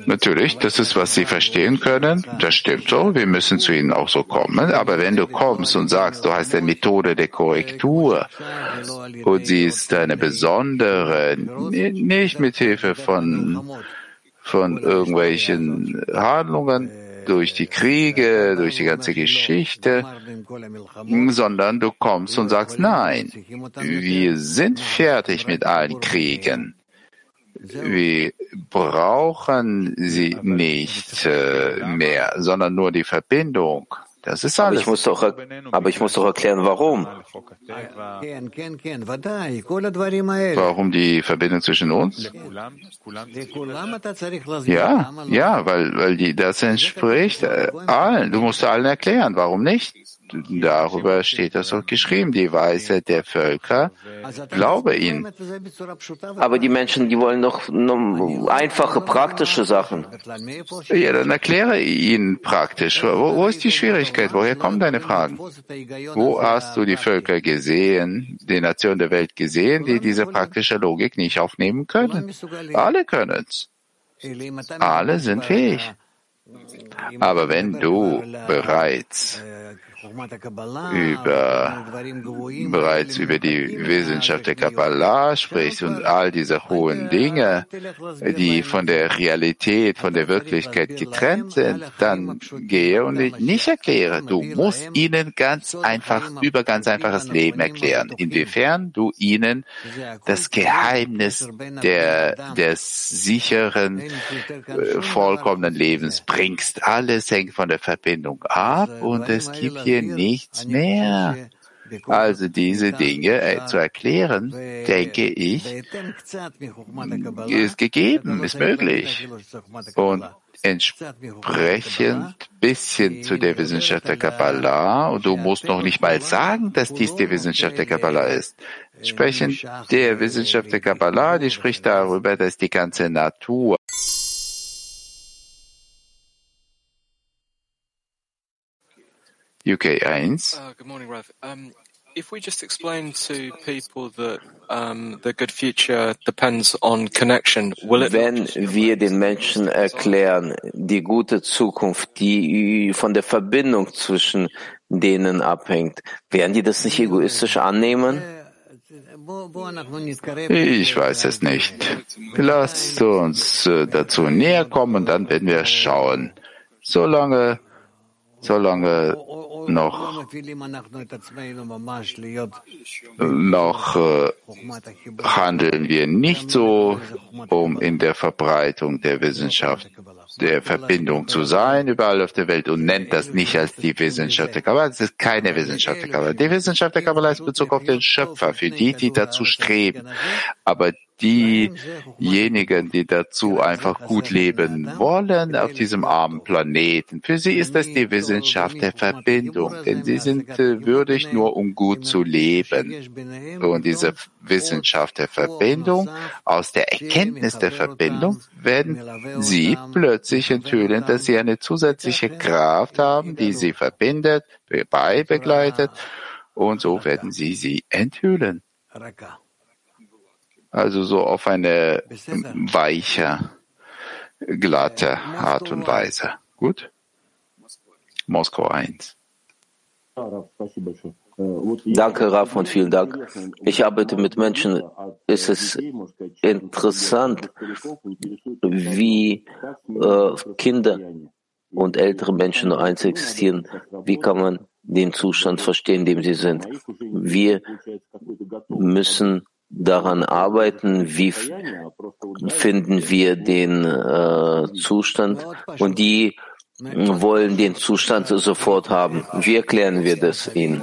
Natürlich, das ist, was sie verstehen können. Das stimmt so. Wir müssen zu ihnen auch so kommen. Aber wenn du kommst und sagst, du hast eine Methode der Korrektur und sie ist eine besondere, nicht mit Hilfe von, von irgendwelchen Handlungen, durch die Kriege, durch die ganze Geschichte, sondern du kommst und sagst, nein, wir sind fertig mit allen Kriegen. Wir brauchen sie nicht äh, mehr, sondern nur die Verbindung. Das ist alles. Aber ich muss doch, aber ich muss doch erklären, warum. Warum die Verbindung zwischen uns? Ja, ja, weil, weil die, das entspricht äh, allen. Du musst allen erklären, warum nicht? Darüber steht das auch geschrieben. Die Weisheit der Völker, glaube ihnen. Aber die Menschen, die wollen doch nur einfache, praktische Sachen. Ja, dann erkläre ihnen praktisch. Wo, wo ist die Schwierigkeit? Woher kommen deine Fragen? Wo hast du die Völker gesehen, die Nationen der Welt gesehen, die diese praktische Logik nicht aufnehmen können? Alle können es. Alle sind fähig. Aber wenn du bereits über, bereits über die Wissenschaft der Kabbalah sprichst und all diese hohen Dinge, die von der Realität, von der Wirklichkeit getrennt sind, dann gehe und nicht erkläre. Du musst ihnen ganz einfach, über ganz einfaches Leben erklären. Inwiefern du ihnen das Geheimnis der, des sicheren, äh, vollkommenen Lebens bringst. Alles hängt von der Verbindung ab und es gibt hier hier nichts mehr. Also diese Dinge äh, zu erklären, denke ich, ist gegeben, ist möglich. Und entsprechend bisschen zu der Wissenschaft der Kabbalah, und du musst noch nicht mal sagen, dass dies die Wissenschaft der Kabbalah ist. Entsprechend der Wissenschaft der Kabbalah, die spricht darüber, dass die ganze Natur UK 1. Uh, good morning, Rav. Um, if we just explain to people that um, the good future depends on connection, will it Wenn wir den Menschen erklären, die gute Zukunft, die von der Verbindung zwischen denen abhängt, werden die das nicht egoistisch annehmen? Ich weiß es nicht. Lasst uns äh, dazu näher kommen und dann werden wir schauen. Solange solange noch, noch äh, handeln wir nicht so, um in der Verbreitung der Wissenschaft der Verbindung zu sein überall auf der Welt und nennt das nicht als die Wissenschaft der Kabbalah. Es ist keine Wissenschaft der Kabbalah. Die Wissenschaft der Kabbalah ist Bezug auf den Schöpfer, für die, die dazu streben. Aber diejenigen, die dazu einfach gut leben wollen auf diesem armen Planeten. Für sie ist das die Wissenschaft der Verbindung, denn sie sind äh, würdig nur, um gut zu leben. Und diese Wissenschaft der Verbindung, aus der Erkenntnis der Verbindung, werden sie plötzlich enthüllen, dass sie eine zusätzliche Kraft haben, die sie verbindet, beibegleitet, und so werden sie sie enthüllen. Also so auf eine weiche, glatte Art und Weise. Gut? Moskau 1. Danke, Raf, und vielen Dank. Ich arbeite mit Menschen. Es ist interessant, wie äh, Kinder und ältere Menschen nur eins existieren. Wie kann man den Zustand verstehen, in dem sie sind? Wir müssen daran arbeiten, wie finden wir den äh, Zustand und die wollen den Zustand sofort haben. Wie erklären wir das ihnen?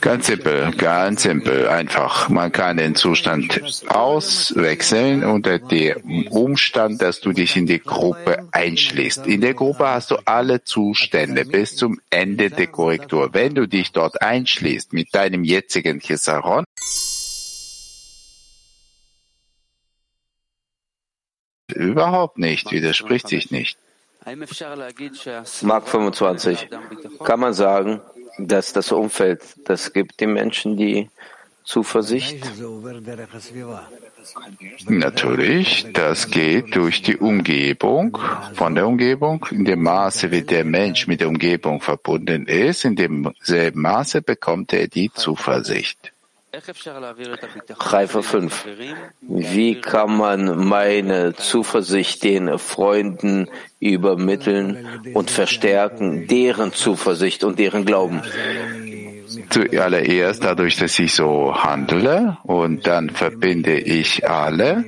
Ganz simpel, ganz simpel, einfach. Man kann den Zustand auswechseln unter dem Umstand, dass du dich in die Gruppe einschließt. In der Gruppe hast du alle Zustände bis zum Ende der Korrektur. Wenn du dich dort einschließt mit deinem jetzigen Chisaron, überhaupt nicht, widerspricht sich nicht. Mark 25. Kann man sagen, dass das Umfeld, das gibt den Menschen die Zuversicht? Natürlich, das geht durch die Umgebung, von der Umgebung. In dem Maße, wie der Mensch mit der Umgebung verbunden ist, in demselben Maße bekommt er die Zuversicht. Reife 5. Wie kann man meine Zuversicht den Freunden übermitteln und verstärken, deren Zuversicht und deren Glauben? Zuallererst dadurch, dass ich so handle und dann verbinde ich alle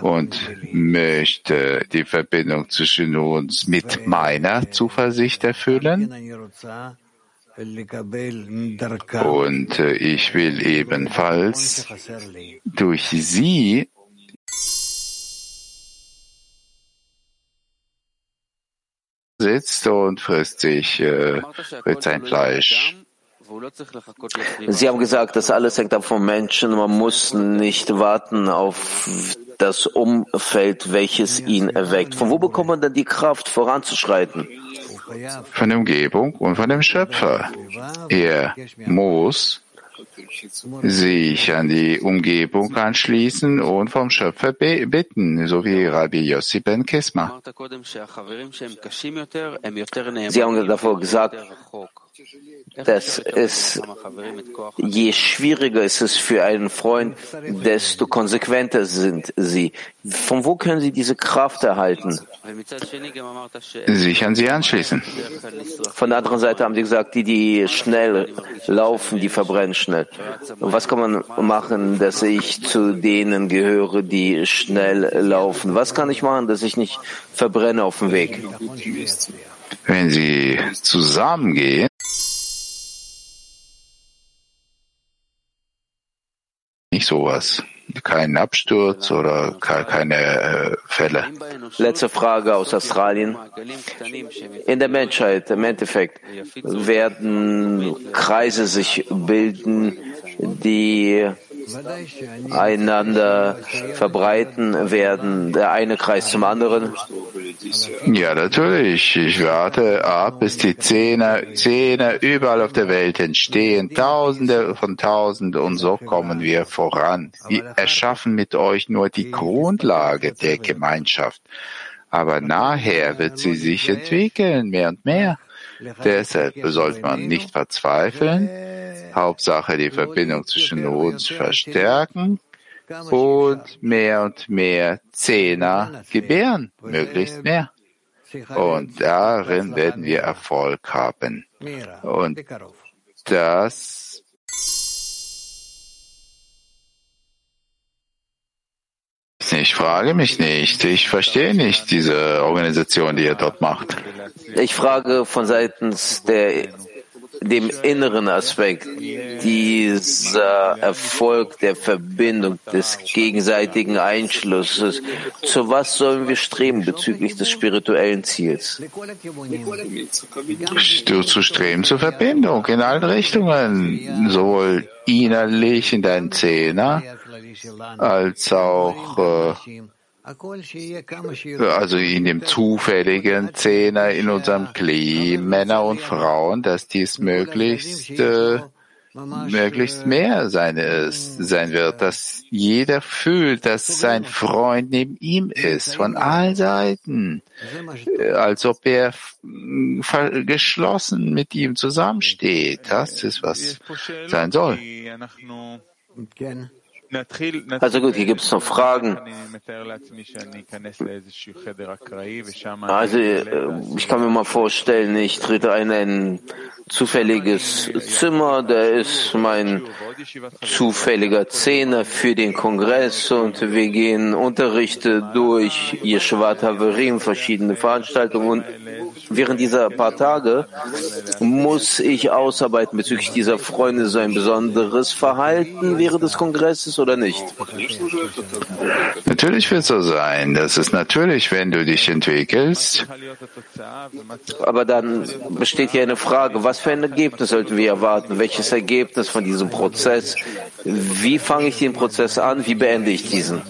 und möchte die Verbindung zwischen uns mit meiner Zuversicht erfüllen. Und äh, ich will ebenfalls durch sie sitzt und frisst sich, äh, frisst sein Fleisch. Sie haben gesagt, das alles hängt ab vom Menschen. Man muss nicht warten auf das Umfeld, welches ihn erweckt. Von wo bekommt man dann die Kraft, voranzuschreiten? Von der Umgebung und von dem Schöpfer. Er muss sich an die Umgebung anschließen und vom Schöpfer bitten, so wie Rabbi Yossi ben Kisma. Sie haben davor gesagt, dass es, je schwieriger ist es für einen Freund, desto konsequenter sind sie. Von wo können sie diese Kraft erhalten? Sich an sie anschließen. Von der anderen Seite haben sie gesagt, die, die schnell laufen, die verbrennen schnell. Was kann man machen, dass ich zu denen gehöre, die schnell laufen? Was kann ich machen, dass ich nicht verbrenne auf dem Weg? Wenn sie zusammengehen, nicht sowas. Kein Absturz oder keine äh, Fälle. Letzte Frage aus Australien. In der Menschheit, im Endeffekt, werden Kreise sich bilden, die einander verbreiten werden, der eine Kreis zum anderen? Ja, natürlich. Ich warte ab, bis die Zehner, Zehner überall auf der Welt entstehen, Tausende von Tausenden, und so kommen wir voran. Wir erschaffen mit euch nur die Grundlage der Gemeinschaft. Aber nachher wird sie sich entwickeln, mehr und mehr. Deshalb sollte man nicht verzweifeln. Hauptsache die Verbindung zwischen uns verstärken und mehr und mehr Zehner gebären, möglichst mehr. Und darin werden wir Erfolg haben. Und das Ich frage mich nicht. Ich verstehe nicht diese Organisation, die ihr dort macht. Ich frage von seitens der dem inneren Aspekt, dieser Erfolg der Verbindung, des gegenseitigen Einschlusses, zu was sollen wir streben bezüglich des spirituellen Ziels? Du zu streben zur Verbindung in allen Richtungen, sowohl innerlich in deinen Zehner, als auch äh, also in dem zufälligen Zehner in unserem Kli, Männer und Frauen, dass dies möglichst, äh, möglichst mehr sein, ist, sein wird, dass jeder fühlt, dass sein Freund neben ihm ist, von allen Seiten, äh, als ob er geschlossen mit ihm zusammensteht. Das ist, was sein soll. Also gut, hier gibt es noch Fragen. Also äh, ich kann mir mal vorstellen, ich trete ein ein zufälliges Zimmer, da ist mein zufälliger Zehner für den Kongress und wir gehen Unterrichte durch Yeshivat Haverim, verschiedene Veranstaltungen und während dieser paar Tage muss ich ausarbeiten bezüglich dieser Freunde so ein besonderes Verhalten während des Kongresses oder nicht? Natürlich wird es so sein. Das ist natürlich, wenn du dich entwickelst. Aber dann besteht hier eine Frage, was für ein Ergebnis sollten wir erwarten? Welches Ergebnis von diesem Prozess? Wie fange ich den Prozess an? Wie beende ich diesen?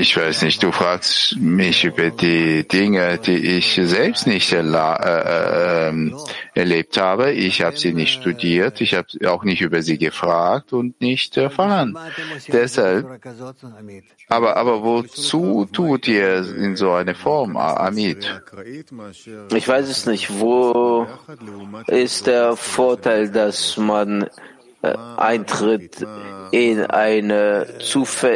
Ich weiß nicht, du fragst mich über die Dinge, die ich selbst nicht äh, äh, erlebt habe. Ich habe sie nicht studiert, ich habe auch nicht über sie gefragt und nicht erfahren. Deshalb, aber, aber wozu tut ihr in so eine Form, Amit? Ich weiß es nicht. Wo ist der Vorteil, dass man eintritt in, eine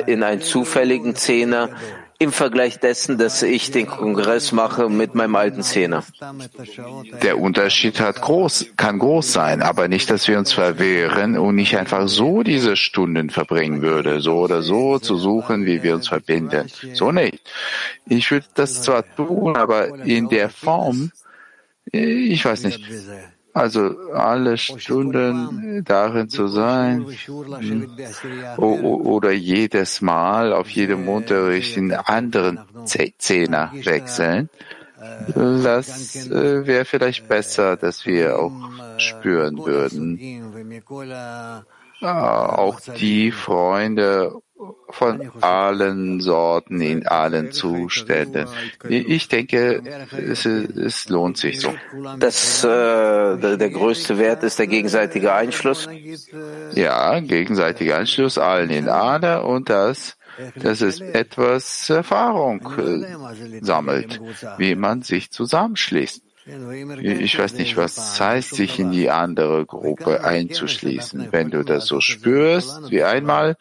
in einen zufälligen Zehner im Vergleich dessen, dass ich den Kongress mache mit meinem alten Zehner. Der Unterschied hat groß, kann groß sein, aber nicht, dass wir uns verwehren und nicht einfach so diese Stunden verbringen würde, so oder so zu suchen, wie wir uns verbinden. So nicht. Ich würde das zwar tun, aber in der Form, ich weiß nicht. Also alle Stunden darin zu sein oder jedes Mal auf jedem Unterricht in anderen Zehner wechseln, das äh, wäre vielleicht besser, dass wir auch spüren würden. Auch die Freunde von allen Sorten, in allen Zuständen. Ich denke, es, es lohnt sich so. Das, äh, der, der größte Wert ist der gegenseitige Einschluss? Ja, gegenseitiger Einschluss, allen in alle und das, dass es etwas Erfahrung äh, sammelt, wie man sich zusammenschließt. Ich weiß nicht, was heißt, sich in die andere Gruppe einzuschließen. Wenn du das so spürst, wie einmal,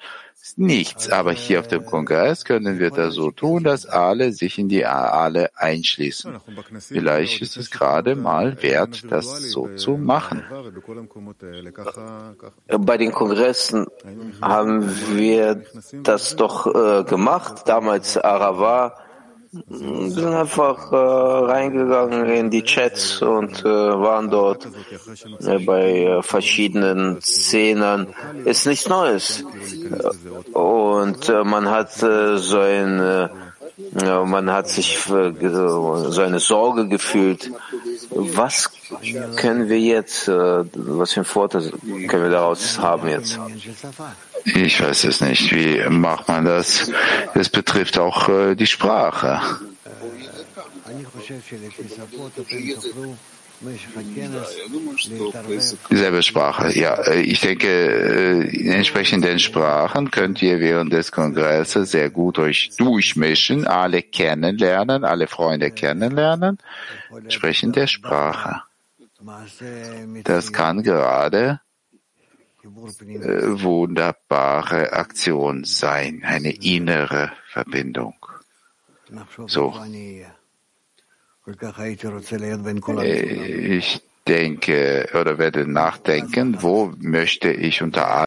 nichts. Aber hier auf dem Kongress können wir das so tun, dass alle sich in die alle einschließen. Vielleicht ist es gerade mal wert, das so zu machen. Bei den Kongressen haben wir das doch äh, gemacht. Damals Arava sind einfach äh, reingegangen in die Chats und äh, waren dort äh, bei äh, verschiedenen Szenen. Ist nichts Neues. Und äh, man hat äh, so ein man hat sich so eine Sorge gefühlt. Was können wir jetzt, was für einen Vorteil können wir daraus haben jetzt? Ich weiß es nicht. Wie macht man das? Es betrifft auch äh, die Sprache. Dieselbe Sprache, ja. Äh, ich denke, äh, in entsprechenden Sprachen könnt ihr während des Kongresses sehr gut euch durchmischen, alle kennenlernen, alle Freunde kennenlernen, sprechen der Sprache. Das kann gerade äh, wunderbare Aktion sein, eine innere Verbindung. So. Äh, ich denke oder werde nachdenken, wo möchte ich unter